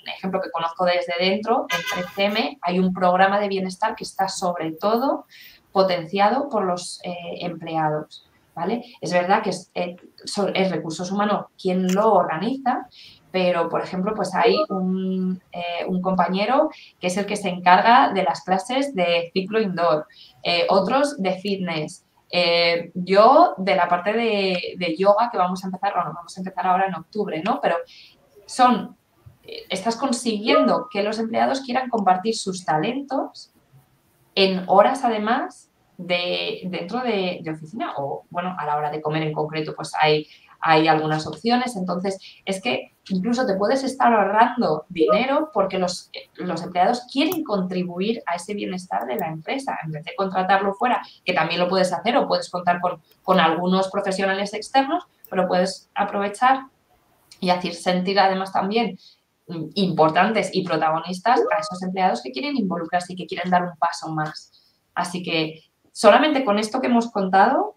ejemplo que conozco desde dentro, en 3CM hay un programa de bienestar que está sobre todo potenciado por los eh, empleados. ¿vale? Es verdad que es, eh, es, recursos humanos quien lo organiza, pero por ejemplo, pues hay un, un, compañero que es el que se encarga de las clases de ciclo indoor, otros de fitness, eh, yo, de la parte de, yoga que vamos a empezar, bueno, vamos a empezar ahora en octubre, ¿no? Pero son, eh, estás consiguiendo que los empleados quieran compartir sus talentos en horas además de, dentro de, de, oficina o, bueno, a la hora de comer en concreto, pues hay hay algunas opciones. Entonces, es que incluso te puedes estar ahorrando dinero porque los, los, empleados quieren contribuir a ese bienestar de la empresa. En vez de contratarlo fuera, que también lo puedes hacer o puedes contar con, con algunos profesionales externos, pero puedes aprovechar y hacer sentir además también importantes y protagonistas a esos empleados que quieren involucrarse y que quieren dar un paso más. Así que solamente con esto que hemos contado,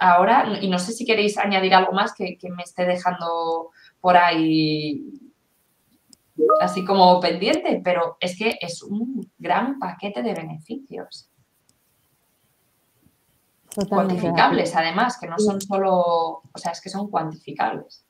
ahora, y no sé si queréis añadir algo más que, me esté dejando por ahí así como pendiente, pero es que es un gran paquete de beneficios. Cuantificables, además, que no son solo, o sea, es que son cuantificables.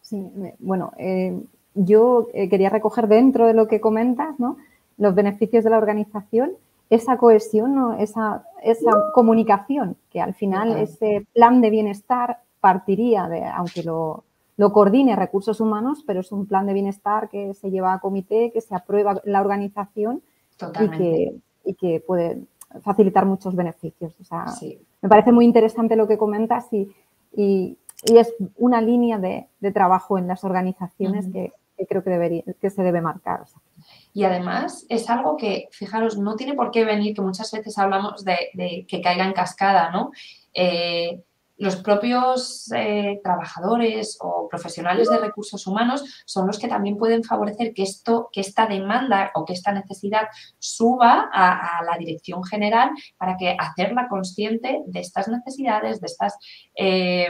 Sí, bueno, eh, yo eh, quería recoger dentro de lo que comentas, ¿no? Los beneficios de la organización esa cohesión, esa, esa comunicación, que al final ese plan de bienestar partiría de, aunque lo, lo coordine recursos humanos, pero es un plan de bienestar que se lleva a comité, que se aprueba la organización y que, y que, puede facilitar muchos beneficios. O sea, me parece muy interesante lo que comentas y, y, es una línea de, de, trabajo en las organizaciones que, creo que, debería, que se debe marcar. Y además es algo que, fijaros, no tiene por qué venir, que muchas veces hablamos de, que caiga en cascada, ¿no? Eh, los propios eh, trabajadores o profesionales de recursos humanos son los que también pueden favorecer que, esto, que esta demanda o que esta necesidad suba a, la dirección general para que hacerla consciente de estas necesidades, de, estas, eh,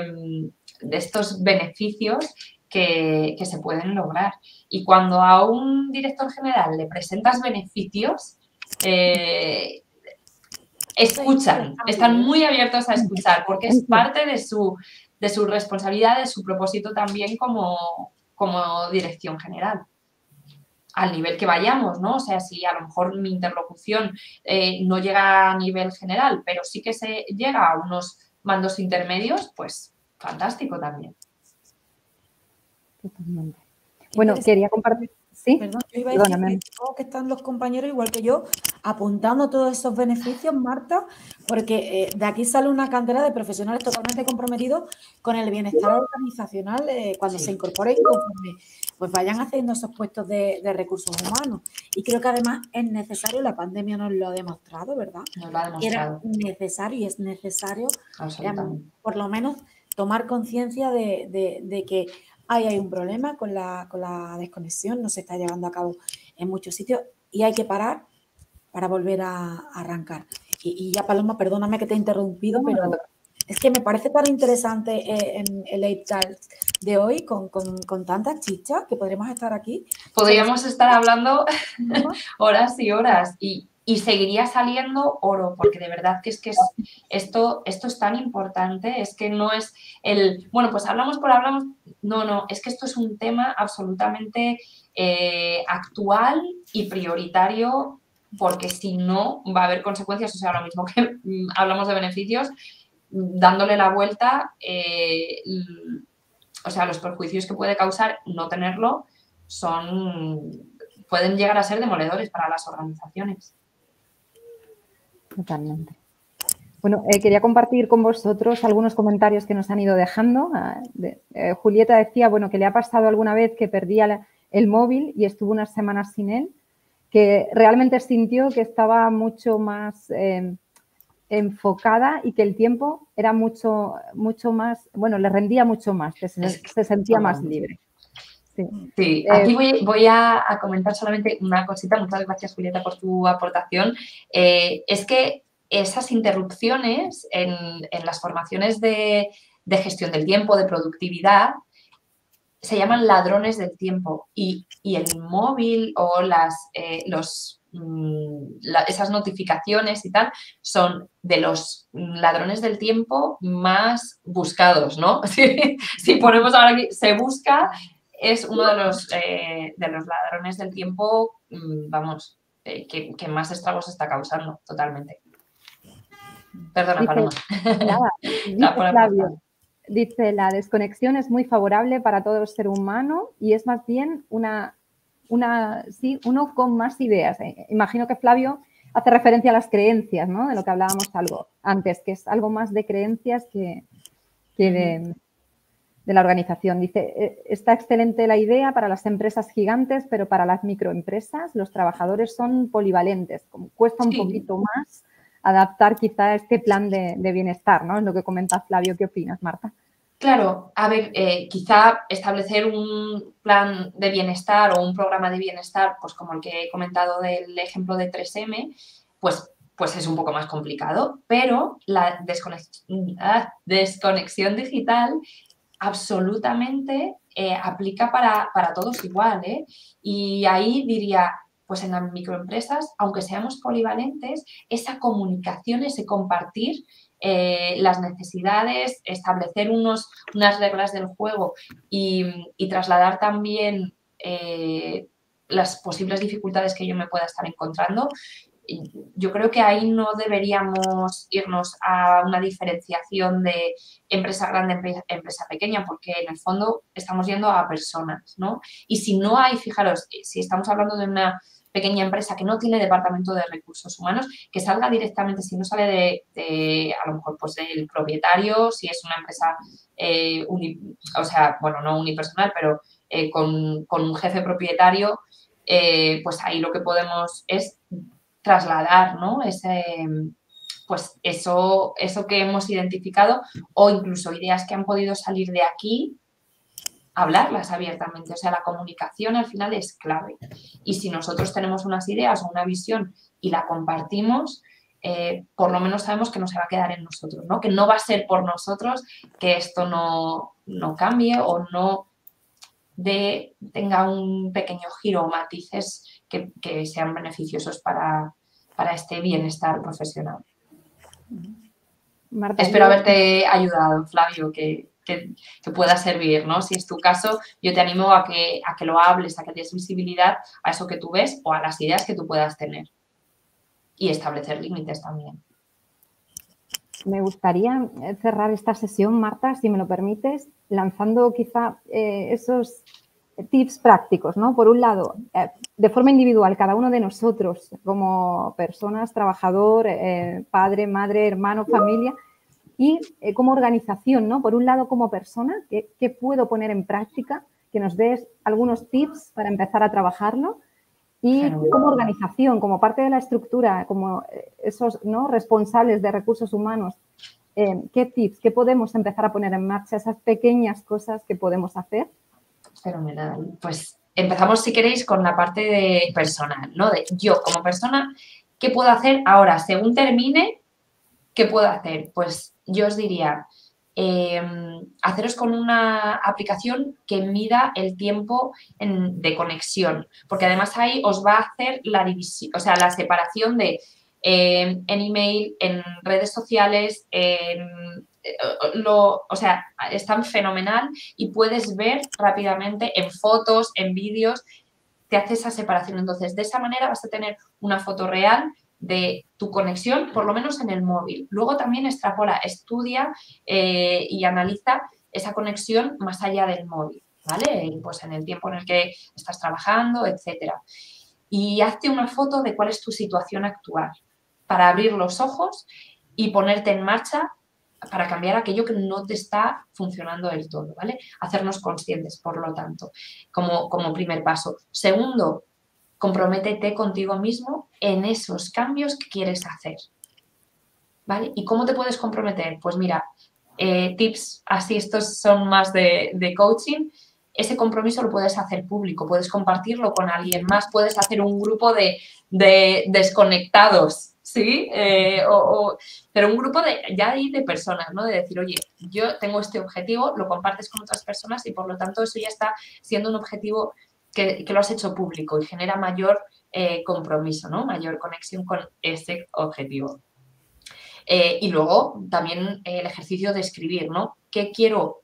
de estos beneficios que, se pueden lograr. Y cuando a un director general le presentas beneficios, eh, escuchan, están muy abiertos a escuchar, porque es parte de su, de su responsabilidad, de su propósito también como, como dirección general al nivel que vayamos, ¿no? O sea, si a lo mejor mi interlocución eh, no llega a nivel general, pero sí que se llega a unos mandos intermedios, pues fantástico también. Bueno, quería compartir. Sí, Perdón, yo iba a decir que, que están los compañeros igual que yo apuntando todos esos beneficios, Marta, porque eh, de aquí sale una cantera de profesionales totalmente comprometidos con el bienestar organizacional eh, cuando se incorporen conforme pues vayan haciendo esos puestos de, recursos humanos. Y creo que además es necesario, la pandemia nos lo ha demostrado, ¿verdad? Nos lo ha demostrado. Era necesario y es necesario, por lo menos, tomar conciencia de, que ahí hay un problema con la, con la desconexión, no se está llevando a cabo en muchos sitios y hay que parar para volver a, arrancar. Y, ya, Paloma, perdóname que te he interrumpido, pero es que me parece tan interesante eh, en el Late de hoy con, con, con tanta chicha que podremos estar aquí. Podríamos estar hablando horas y horas y, y, seguiría saliendo oro, porque de verdad que es que esto, esto es tan importante, es que no es el, bueno, pues hablamos por hablamos, no, no, es que esto es un tema absolutamente eh, actual y prioritario porque si no va a haber consecuencias, o sea, lo mismo que mm, hablamos de beneficios, dándole la vuelta, eh, o sea, los perjuicios que puede causar no tenerlo son, pueden llegar a ser demoledores para las organizaciones. Totalmente. Bueno, eh, quería compartir con vosotros algunos comentarios que nos han ido dejando. Ah, eh, Julieta decía, bueno, que le ha pasado alguna vez que perdía el móvil y estuvo unas semanas sin él que realmente sintió que estaba mucho más eh, enfocada y que el tiempo era mucho, mucho más, bueno, le rendía mucho más, se, sentía más libre. Sí, eh, aquí voy, a, comentar solamente una cosita. Muchas gracias, Julieta, por tu aportación. Eh, es que esas interrupciones en, las formaciones de, de, gestión del tiempo, de productividad, se llaman ladrones del tiempo y, el móvil o las, eh, los, mm, esas notificaciones y tal son de los ladrones del tiempo más buscados, ¿no? Si, ponemos ahora aquí, se busca, es uno de los, eh, de los ladrones del tiempo, mm, vamos, eh, que, más estragos está causando totalmente. Perdona, Paloma. Dice, la desconexión es muy favorable para todo el ser humano y es más bien una, una sí, uno con más ideas. Eh, imagino que Flavio hace referencia a las creencias, ¿no? De lo que hablábamos algo antes, que es algo más de creencias que, de, la organización. Dice, eh, está excelente la idea para las empresas gigantes, pero para las microempresas los trabajadores son polivalentes, como cuesta un poquito más adaptar quizá este plan de, bienestar, ¿no? Es lo que comenta Flavio. ¿Qué opinas, Marta? Claro, a ver, eh, quizá establecer un plan de bienestar o un programa de bienestar, pues como el que he comentado del ejemplo de 3M, pues, pues es un poco más complicado, pero la desconexión, ah, desconexión digital absolutamente eh, aplica para, para, todos igual. ¿eh? Y ahí diría, pues en las microempresas, aunque seamos polivalentes, esa comunicación, ese compartir eh, las necesidades, establecer unos, unas reglas del juego y, trasladar también las posibles dificultades que yo me pueda estar encontrando, yo creo que ahí no deberíamos irnos a una diferenciación de empresa grande, empresa, pequeña, porque en el fondo estamos yendo a personas, ¿no? Y si no hay, fijaros, si estamos hablando de una pequeña empresa que no tiene departamento de recursos humanos, que salga directamente, si no sale de, a lo mejor, pues del propietario, si es una empresa, eh, o sea, bueno, no unipersonal, pero eh, con, un jefe propietario, eh, pues ahí lo que podemos es trasladar, ¿no? Ese, pues eso, eso que hemos identificado o incluso ideas que han podido salir de aquí hablarlas abiertamente. O sea, la comunicación al final es clave. Y si nosotros tenemos unas ideas o una visión y la compartimos, eh, por lo menos sabemos que no se va a quedar en nosotros, ¿no? Que no va a ser por nosotros que esto no, cambie o no tenga un pequeño giro o matices que, sean beneficiosos para, para, este bienestar profesional. Espero haberte ayudado, Flavio, que, que, pueda servir, ¿no? Si es tu caso, yo te animo a que, a que lo hables, a que des visibilidad a eso que tú ves o a las ideas que tú puedas tener. Y establecer límites también. Me gustaría cerrar esta sesión, Marta, si me lo permites, lanzando quizá eh, esos tips prácticos, ¿no? Por un lado, eh, de forma individual, cada uno de nosotros, como personas, trabajador, eh, padre, madre, hermano, familia, y eh, como organización, ¿no? Por un lado, como persona, ¿qué, puedo poner en práctica? Que nos des algunos tips para empezar a trabajarlo. Y como organización, como parte de la estructura, como esos ¿no? responsables de recursos humanos, ¿qué tips, qué podemos empezar a poner en marcha? Esas pequeñas cosas que podemos hacer Fenomenal. Pues empezamos, si queréis, con la parte de personal, ¿no? De yo como persona, ¿qué puedo hacer ahora? Según termine, ¿qué puedo hacer? Pues yo os diría, em, haceros con una aplicación que mida el tiempo de conexión, porque además ahí os va a hacer la división, o sea, la separación de em, en email, en redes sociales, en lo, o sea, es tan fenomenal y puedes ver rápidamente en fotos, en vídeos, te hace esa separación. Entonces, de esa manera vas a tener una foto real de tu conexión, por lo menos en el móvil. Luego también extrapola, estudia eh, y analiza esa conexión más allá del móvil, ¿vale? Pues en el tiempo en el que estás trabajando, etcétera. Y hazte una foto de cuál es tu situación actual para abrir los ojos y ponerte en marcha para cambiar aquello que no te está funcionando del todo, ¿vale? Hacernos conscientes, por lo tanto, como, como primer paso. Segundo, comprométete contigo mismo en esos cambios que quieres hacer, ¿vale? ¿Y cómo te puedes comprometer? Pues mira, eh, tips así, estos son más de, coaching, ese compromiso lo puedes hacer público, puedes compartirlo con alguien más, puedes hacer un grupo de, de desconectados, ¿sí? Eh, pero un grupo de, ya de personas, ¿no? De decir, oye, yo tengo este objetivo, lo compartes con otras personas y por lo tanto eso ya está siendo un objetivo que, lo has hecho público y genera mayor eh, compromiso, ¿no? Mayor conexión con ese objetivo. Eh, y luego también el ejercicio de escribir, ¿no? ¿Qué quiero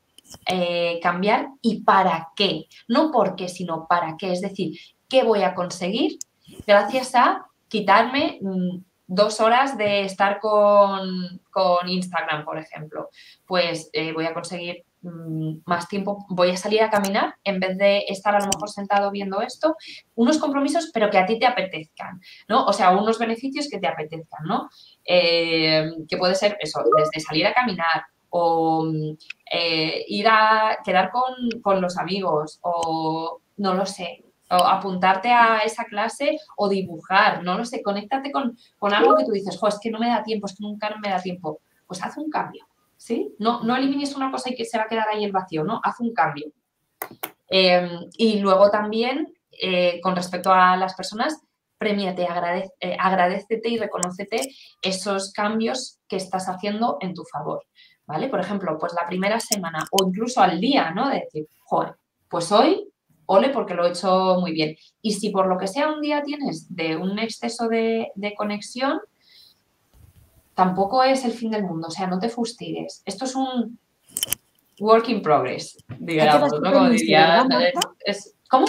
cambiar y para qué? No por qué, sino para qué. Es decir, ¿qué voy a conseguir gracias a quitarme mm, dos horas de estar con, Instagram, por ejemplo, pues eh, voy a conseguir mm, más tiempo, voy a salir a caminar en vez de estar a lo mejor sentado viendo esto, unos compromisos pero que a ti te apetezcan, ¿no? O sea, unos beneficios que te apetezcan, ¿no? Eh, que puede ser eso, desde salir a caminar o eh, ir a quedar con, con los amigos o no lo sé, o apuntarte a esa clase o dibujar, no lo sé, conéctate con, algo que tú dices, jo, es que no me da tiempo, es que nunca me da tiempo. Pues haz un cambio, ¿sí? No, no elimines una cosa y que se va a quedar ahí el vacío, ¿no? Haz un cambio. Em, y luego también, eh, con respecto a las personas, premiate, agradece, eh, agradecete y reconocete esos cambios que estás haciendo en tu favor, ¿vale? Por ejemplo, pues la primera semana o incluso al día, ¿no? De decir, joder, pues hoy ole porque lo he hecho muy bien. Y si por lo que sea un día tienes de un exceso de, conexión, tampoco es el fin del mundo, o sea, no te fustigues. Esto es un work in progress, digamos, ¿no? Como diría, ¿Cómo?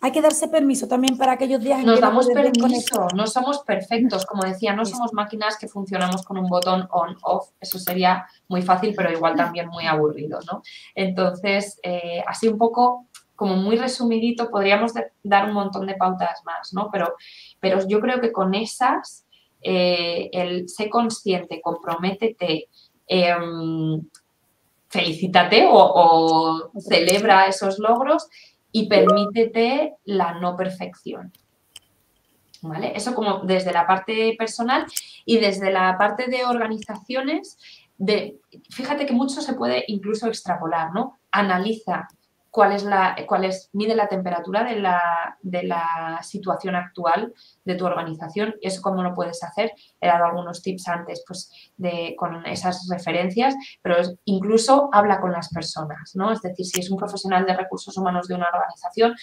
Hay que darse permiso también para aquellos días en Nos damos permiso, no somos perfectos, como decía, no somos máquinas que funcionamos con un botón on-off, eso sería muy fácil, pero igual también muy aburrido, ¿no? Entonces, eh, así un poco como muy resumidito, podríamos dar un montón de pautas más, ¿no? Pero, pero yo creo que con esas, eh, el sé consciente, comprométete, em, felicítate o, celebra esos logros y permítete la no perfección. ¿Vale? Eso como desde la parte personal y desde la parte de organizaciones, de, fíjate que mucho se puede incluso extrapolar, ¿no? Analiza cuál es la, cuál es, mide la temperatura de la, de la situación actual de tu organización eso cómo lo puedes hacer. He dado algunos tips antes pues, de, con esas referencias, pero incluso habla con las personas, ¿no? Es decir, si es un profesional de recursos humanos de una organización,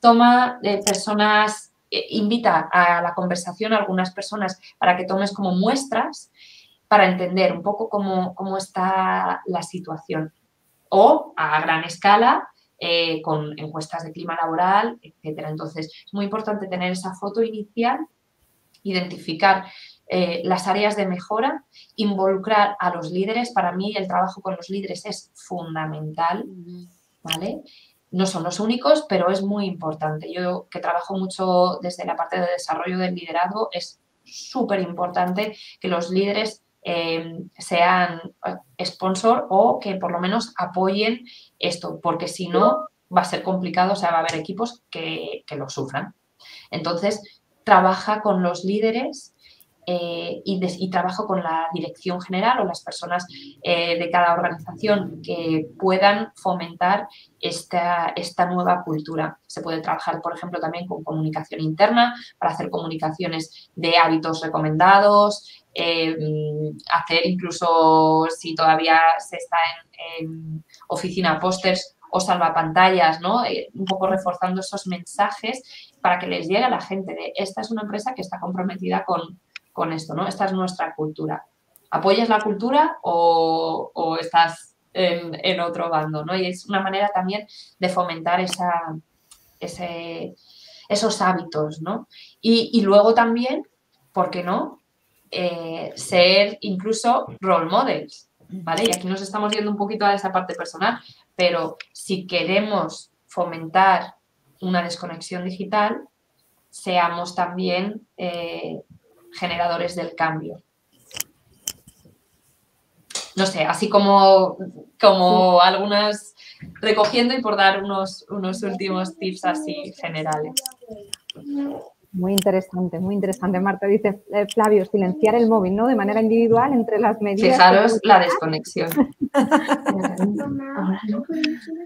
toma eh, personas, eh, invita a la conversación a algunas personas para que tomes como muestras para entender un poco cómo, cómo está la situación. O a gran escala, eh, con encuestas de clima laboral, etcétera. Entonces, es muy importante tener esa foto inicial, identificar eh, las áreas de mejora, involucrar a los líderes. Para mí el trabajo con los líderes es fundamental, ¿vale? no son los únicos, pero es muy importante. Yo que trabajo mucho desde la parte de desarrollo del liderazgo, es súper importante que los líderes eh, sean eh, sponsor o que por lo menos apoyen esto, porque si no va a ser complicado, o sea, va a haber equipos que, lo sufran. Entonces, trabaja con los líderes eh, y, trabajo con la dirección general o las personas eh, de cada organización que puedan fomentar esta nueva cultura. Se puede trabajar, por ejemplo, también con comunicación interna para hacer comunicaciones de hábitos recomendados, eh, hacer incluso si todavía se está en, oficina pósters o salvapantallas, ¿no? un poco reforzando esos mensajes para que les llegue a la gente de esta es una empresa que está comprometida con, con esto, ¿no? Esta es nuestra cultura. ¿Apoyas la cultura o, estás en, otro bando, ¿no? Y es una manera también de fomentar esa, esos hábitos, ¿no? Y, luego también, ¿por qué no? Eh, ser incluso role models, ¿vale? Y aquí nos estamos yendo un poquito a esa parte personal, pero si queremos fomentar una desconexión digital, seamos también eh, generadores del cambio. No sé, así como, como algunas recogiendo y por dar unos, unos últimos tips así generales. Muy interesante, muy interesante. Marta dice, eh, Flavio, silenciar el móvil, ¿no? De manera individual entre las medidas. Fijaros la desconexión.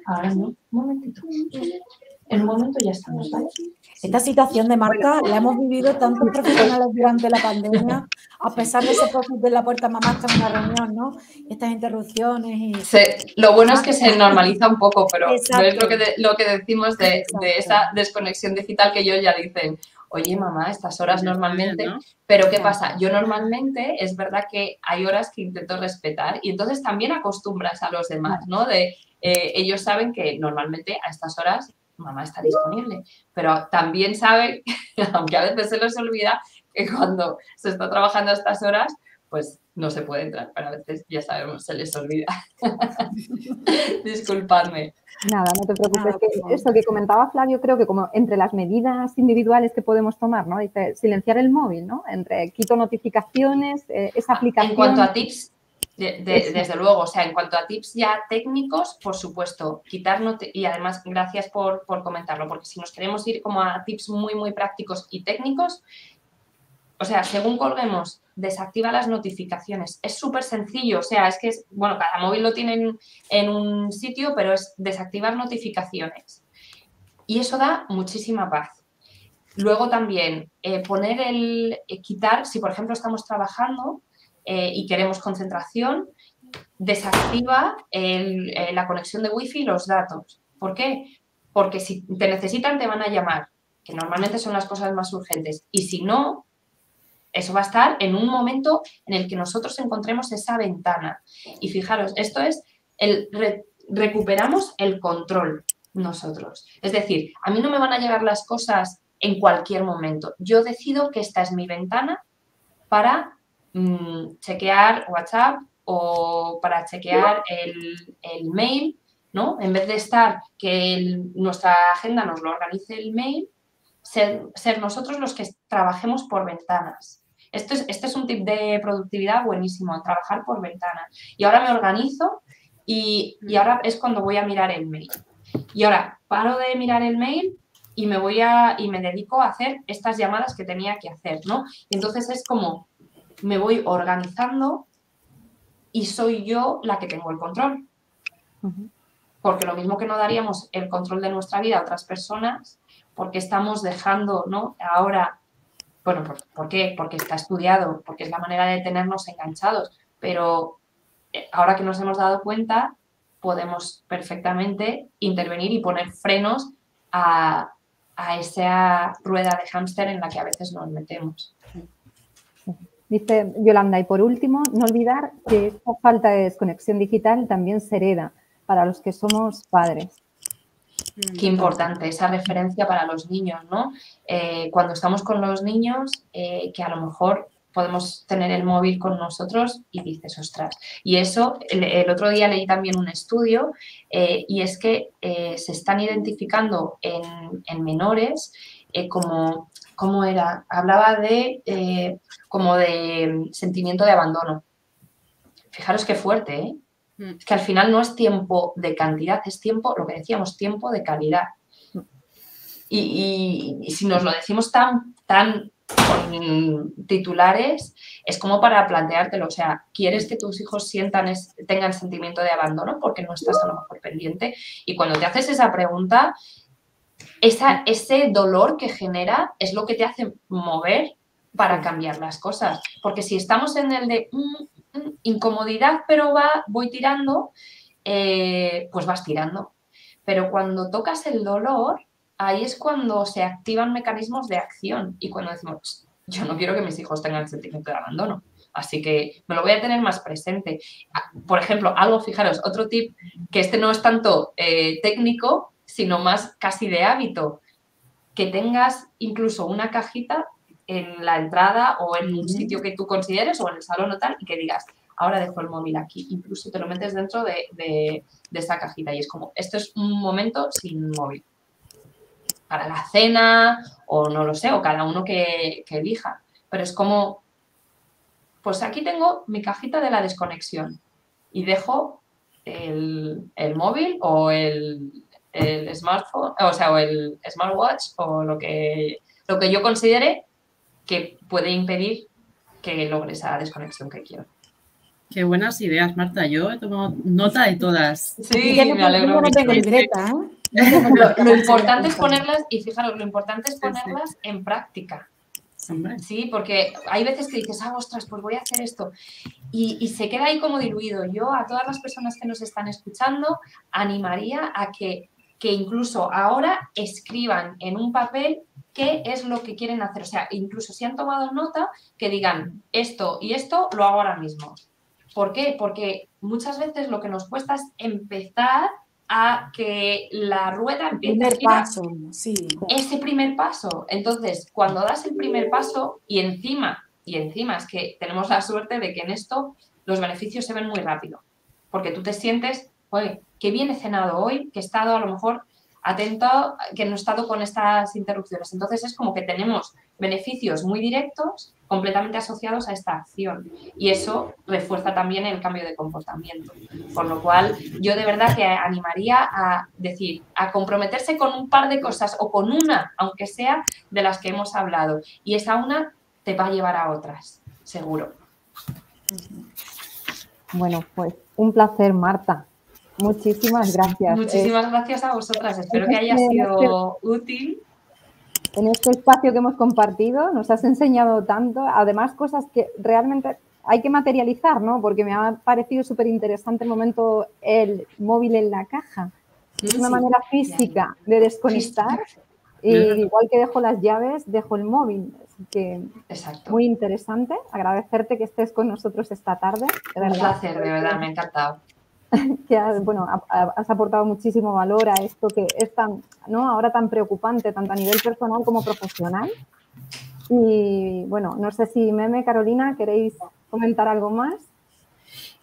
Ahora no, un momentito en un momento ya estamos, ¿vale? Esta situación de marca la hemos vivido tantos profesionales durante la pandemia, a pesar de ese post de la puerta mamá está en una reunión, ¿no? Estas interrupciones y... lo bueno es que se normaliza un poco, pero no es lo que, lo que decimos de, de, esa desconexión digital que ellos ya dicen, oye mamá, estas horas normalmente, pero ¿qué pasa? Yo normalmente es verdad que hay horas que intento respetar y entonces también acostumbras a los demás, ¿no? De eh, ellos saben que normalmente a estas horas mamá está disponible. Pero también sabe, aunque a veces se les olvida, que cuando se está trabajando a estas horas, pues no se puede entrar, pero a veces ya sabemos, se les olvida. Disculpadme. Nada, no te preocupes. que esto que comentaba Flavio, creo que como entre las medidas individuales que podemos tomar, ¿no? Dice silenciar el móvil, ¿no? Entre quito notificaciones, eh, esa aplicación. En cuanto a tips, desde luego, o sea, en cuanto a tips ya técnicos, por supuesto, quitar y además gracias por, comentarlo, porque si nos queremos ir como a tips muy, muy prácticos y técnicos, o sea, según colguemos, desactiva las notificaciones. Es súper sencillo, o sea, es que, es, bueno, cada móvil lo tiene en, un sitio, pero es desactivar notificaciones. Y eso da muchísima paz. Luego también eh, poner el, eh, quitar, si por ejemplo estamos trabajando, eh, y queremos concentración, desactiva la conexión de wifi y los datos. ¿Por qué? Porque si te necesitan te van a llamar, que normalmente son las cosas más urgentes. Y si no, eso va a estar en un momento en el que nosotros encontremos esa ventana. Y fijaros, esto es el recuperamos el control nosotros. Es decir, a mí no me van a llegar las cosas en cualquier momento. Yo decido que esta es mi ventana para Mm, chequear WhatsApp o para chequear el, mail, ¿no? En vez de estar que nuestra agenda nos lo organice el mail, ser, nosotros los que trabajemos por ventanas. Esto es, este es un tip de productividad buenísimo, trabajar por ventanas. Y ahora me organizo y, y, ahora es cuando voy a mirar el mail. Y ahora paro de mirar el mail y me voy a y me dedico a hacer estas llamadas que tenía que hacer, ¿no? Y entonces es como me voy organizando y soy yo la que tengo el control. Porque lo mismo que no daríamos el control de nuestra vida a otras personas, porque estamos dejando, ¿no? Ahora, bueno, ¿por, qué? Porque está estudiado, porque es la manera de tenernos enganchados, pero eh, ahora que nos hemos dado cuenta, podemos perfectamente intervenir y poner frenos a, a esa rueda de hámster en la que a veces nos metemos. Dice Yolanda, y por último, no olvidar que esta falta de desconexión digital también se hereda para los que somos padres. Mm. Qué importante esa referencia para los niños, ¿no? Eh, cuando estamos con los niños, eh, que a lo mejor podemos tener el móvil con nosotros y dices, ostras. Y eso, el, otro día leí también un estudio eh, y es que se están identificando en, menores eh, como, ¿cómo era? Hablaba de como de sentimiento de abandono. Fijaros qué fuerte, ¿eh? Mm. Es que al final no es tiempo de cantidad, es tiempo, lo que decíamos, tiempo de calidad. Y, si nos lo decimos tan, tan con titulares, es como para planteártelo. O sea, ¿quieres que tus hijos sientan tengan sentimiento de abandono porque no estás a lo mejor pendiente? Y cuando te haces esa pregunta, esa, ese dolor que genera es lo que te hace mover para cambiar las cosas. Porque si estamos en el de mm, mm, incomodidad, pero va, voy tirando, eh, pues vas tirando. Pero cuando tocas el dolor, ahí es cuando se activan mecanismos de acción y cuando decimos, yo no quiero que mis hijos tengan sentimiento de abandono. Así que me lo voy a tener más presente. Ah, por ejemplo, algo, fijaros, otro tip, que este no es tanto eh, técnico, sino más casi de hábito, que tengas incluso una cajita en la entrada o en un sitio que tú consideres o en el salón o tal y que digas, ahora dejo el móvil aquí. Incluso te lo metes dentro de, de, de esta cajita y es como, esto es un momento sin móvil para la cena o no lo sé, o cada uno que, elija. Pero es como, pues aquí tengo mi cajita de la desconexión y dejo el, móvil o el, smartphone, o sea, o el smartwatch o lo que, lo que yo considere que puede impedir que logre esa desconexión que quiero. Qué buenas ideas, Marta. Yo he tomado nota de todas. Sí, me alegro. No tengo libreta, ¿eh? lo, importante es ponerlas, y fijaros, lo importante es ponerlas en práctica. Sí, porque hay veces que dices, ah, ostras, pues voy a hacer esto. Y, se queda ahí como diluido. Yo a todas las personas que nos están escuchando animaría a que, que incluso ahora escriban en un papel qué es lo que quieren hacer. O sea, incluso si han tomado nota, que digan esto y esto lo hago ahora mismo. ¿Por qué? Porque muchas veces lo que nos cuesta es empezar a que la rueda empiece a girar. Paso, sí. Ese primer paso. Entonces, cuando das el primer paso y encima, y encima es que tenemos la suerte de que en esto los beneficios se ven muy rápido. Porque tú te sientes, oye, qué bien he cenado hoy, que he estado a lo mejor atento, que no he estado con estas interrupciones. Entonces es como que tenemos beneficios muy directos completamente asociados a esta acción y eso refuerza también el cambio de comportamiento. Por lo cual yo de verdad que animaría a decir, a comprometerse con un par de cosas o con una, aunque sea de las que hemos hablado y esa una te va a llevar a otras, seguro. Bueno, pues un placer, Marta. Muchísimas gracias. Muchísimas gracias a vosotras. Espero que haya sido útil. En este espacio que hemos compartido nos has enseñado tanto, además cosas que realmente hay que materializar, ¿no? Porque me ha parecido súper interesante el momento el móvil en la caja. Es una manera física de desconectar. Y igual que dejo las llaves, dejo el móvil. Así que Exacto. muy interesante. Agradecerte que estés con nosotros esta tarde. Un placer, de verdad, me ha encantado. que has, bueno, has aportado muchísimo valor a esto que es tan, ¿no? ahora tan preocupante, tanto a nivel personal como profesional. Y bueno, no sé si Meme, Carolina, queréis comentar algo más.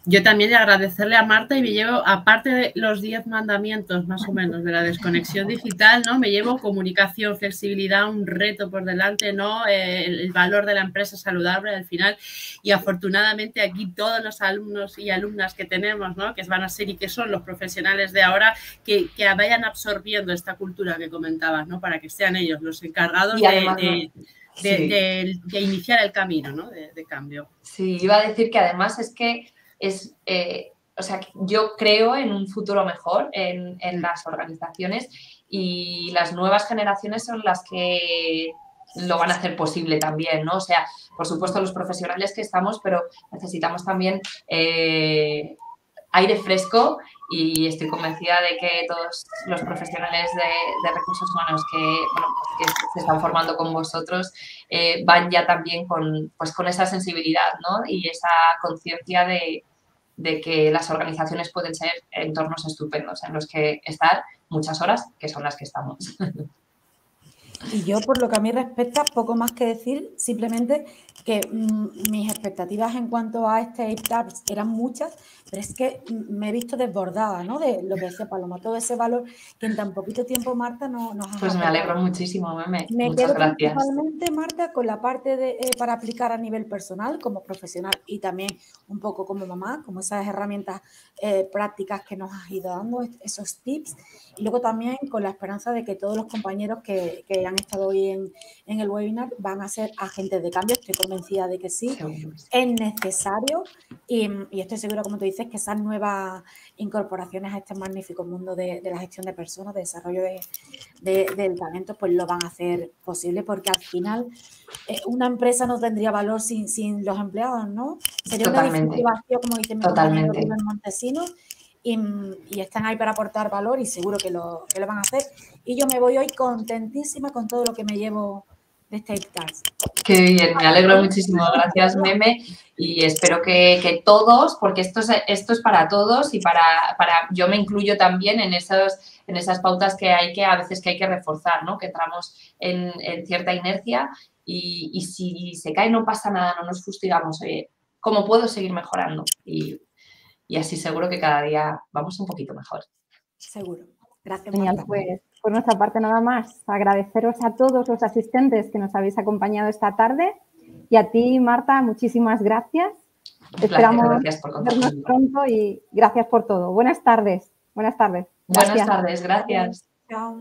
Yo también agradecerle a Marta y me llevo, aparte de los 10 mandamientos más o menos de la desconexión digital, ¿no? Me llevo comunicación, flexibilidad, un reto por delante, ¿no? Eh, el, valor de la empresa saludable al final. Y afortunadamente aquí todos los alumnos y alumnas que tenemos, ¿no? Que van a ser y que son los profesionales de ahora, que, vayan absorbiendo esta cultura que comentabas, ¿no? Para que sean ellos los encargados de, iniciar el camino, ¿no? de cambio. Sí, iba a decir que además es que es, eh, o sea, yo creo en un futuro mejor en, las organizaciones y las nuevas generaciones son las que lo van a hacer posible también, ¿no? O sea, por supuesto los profesionales que estamos, pero necesitamos también eh, aire fresco y estoy convencida de que todos los profesionales de, recursos humanos que, pues, se están formando con vosotros eh, van ya también con, pues, con esa sensibilidad ¿no? y esa conciencia de, de que las organizaciones pueden ser entornos estupendos en los que estar muchas horas, que son las que estamos. Y yo, por lo que a mí respecta, poco más que decir, simplemente que mm, mis expectativas en cuanto a este Tabs eran muchas, pero es que me he visto desbordada, ¿no? De lo que decía Paloma, todo ese valor que en tan poquito tiempo Marta no, nos ha Pues me alegro muchísimo, meme. Me Muchas quedo gracias. principalmente, Marta, con la parte de, eh, para aplicar a nivel personal, como profesional y también un poco como mamá, como esas herramientas eh, prácticas que nos has ido dando, esos tips. Y luego también con la esperanza de que todos los compañeros que, que han estado hoy en, en, el webinar van a ser agentes de cambio. Estoy convencida de que sí. Es necesario y, y estoy segura, como tú dices, que esas nuevas incorporaciones a este magnífico mundo de, la gestión de personas, de desarrollo de, del talento, pues lo van a hacer posible porque al final eh, una empresa no tendría valor sin, sin los empleados, ¿no? Sería Totalmente. una como dice mi compañero Montesino, y, y, están ahí para aportar valor y seguro que lo, que lo van a hacer. Y yo me voy hoy contentísima con todo lo que me llevo de este Qué bien, me alegro muchísimo. Gracias, Meme. Y espero que, todos, porque esto es, esto es para todos y para, para, yo me incluyo también en, esos, en esas pautas que hay que a veces que hay que reforzar, ¿no? Que entramos en, cierta inercia y, si se cae no pasa nada, no nos fustigamos. ¿Cómo puedo seguir mejorando? Y, así seguro que cada día vamos un poquito mejor. Seguro. Gracias. Genial, pues por nuestra parte nada más. Agradeceros a todos los asistentes que nos habéis acompañado esta tarde y a ti, Marta, muchísimas gracias. Esperamos vernos pronto y gracias por todo. Buenas tardes. Buenas tardes. Buenas tardes, gracias. Chao.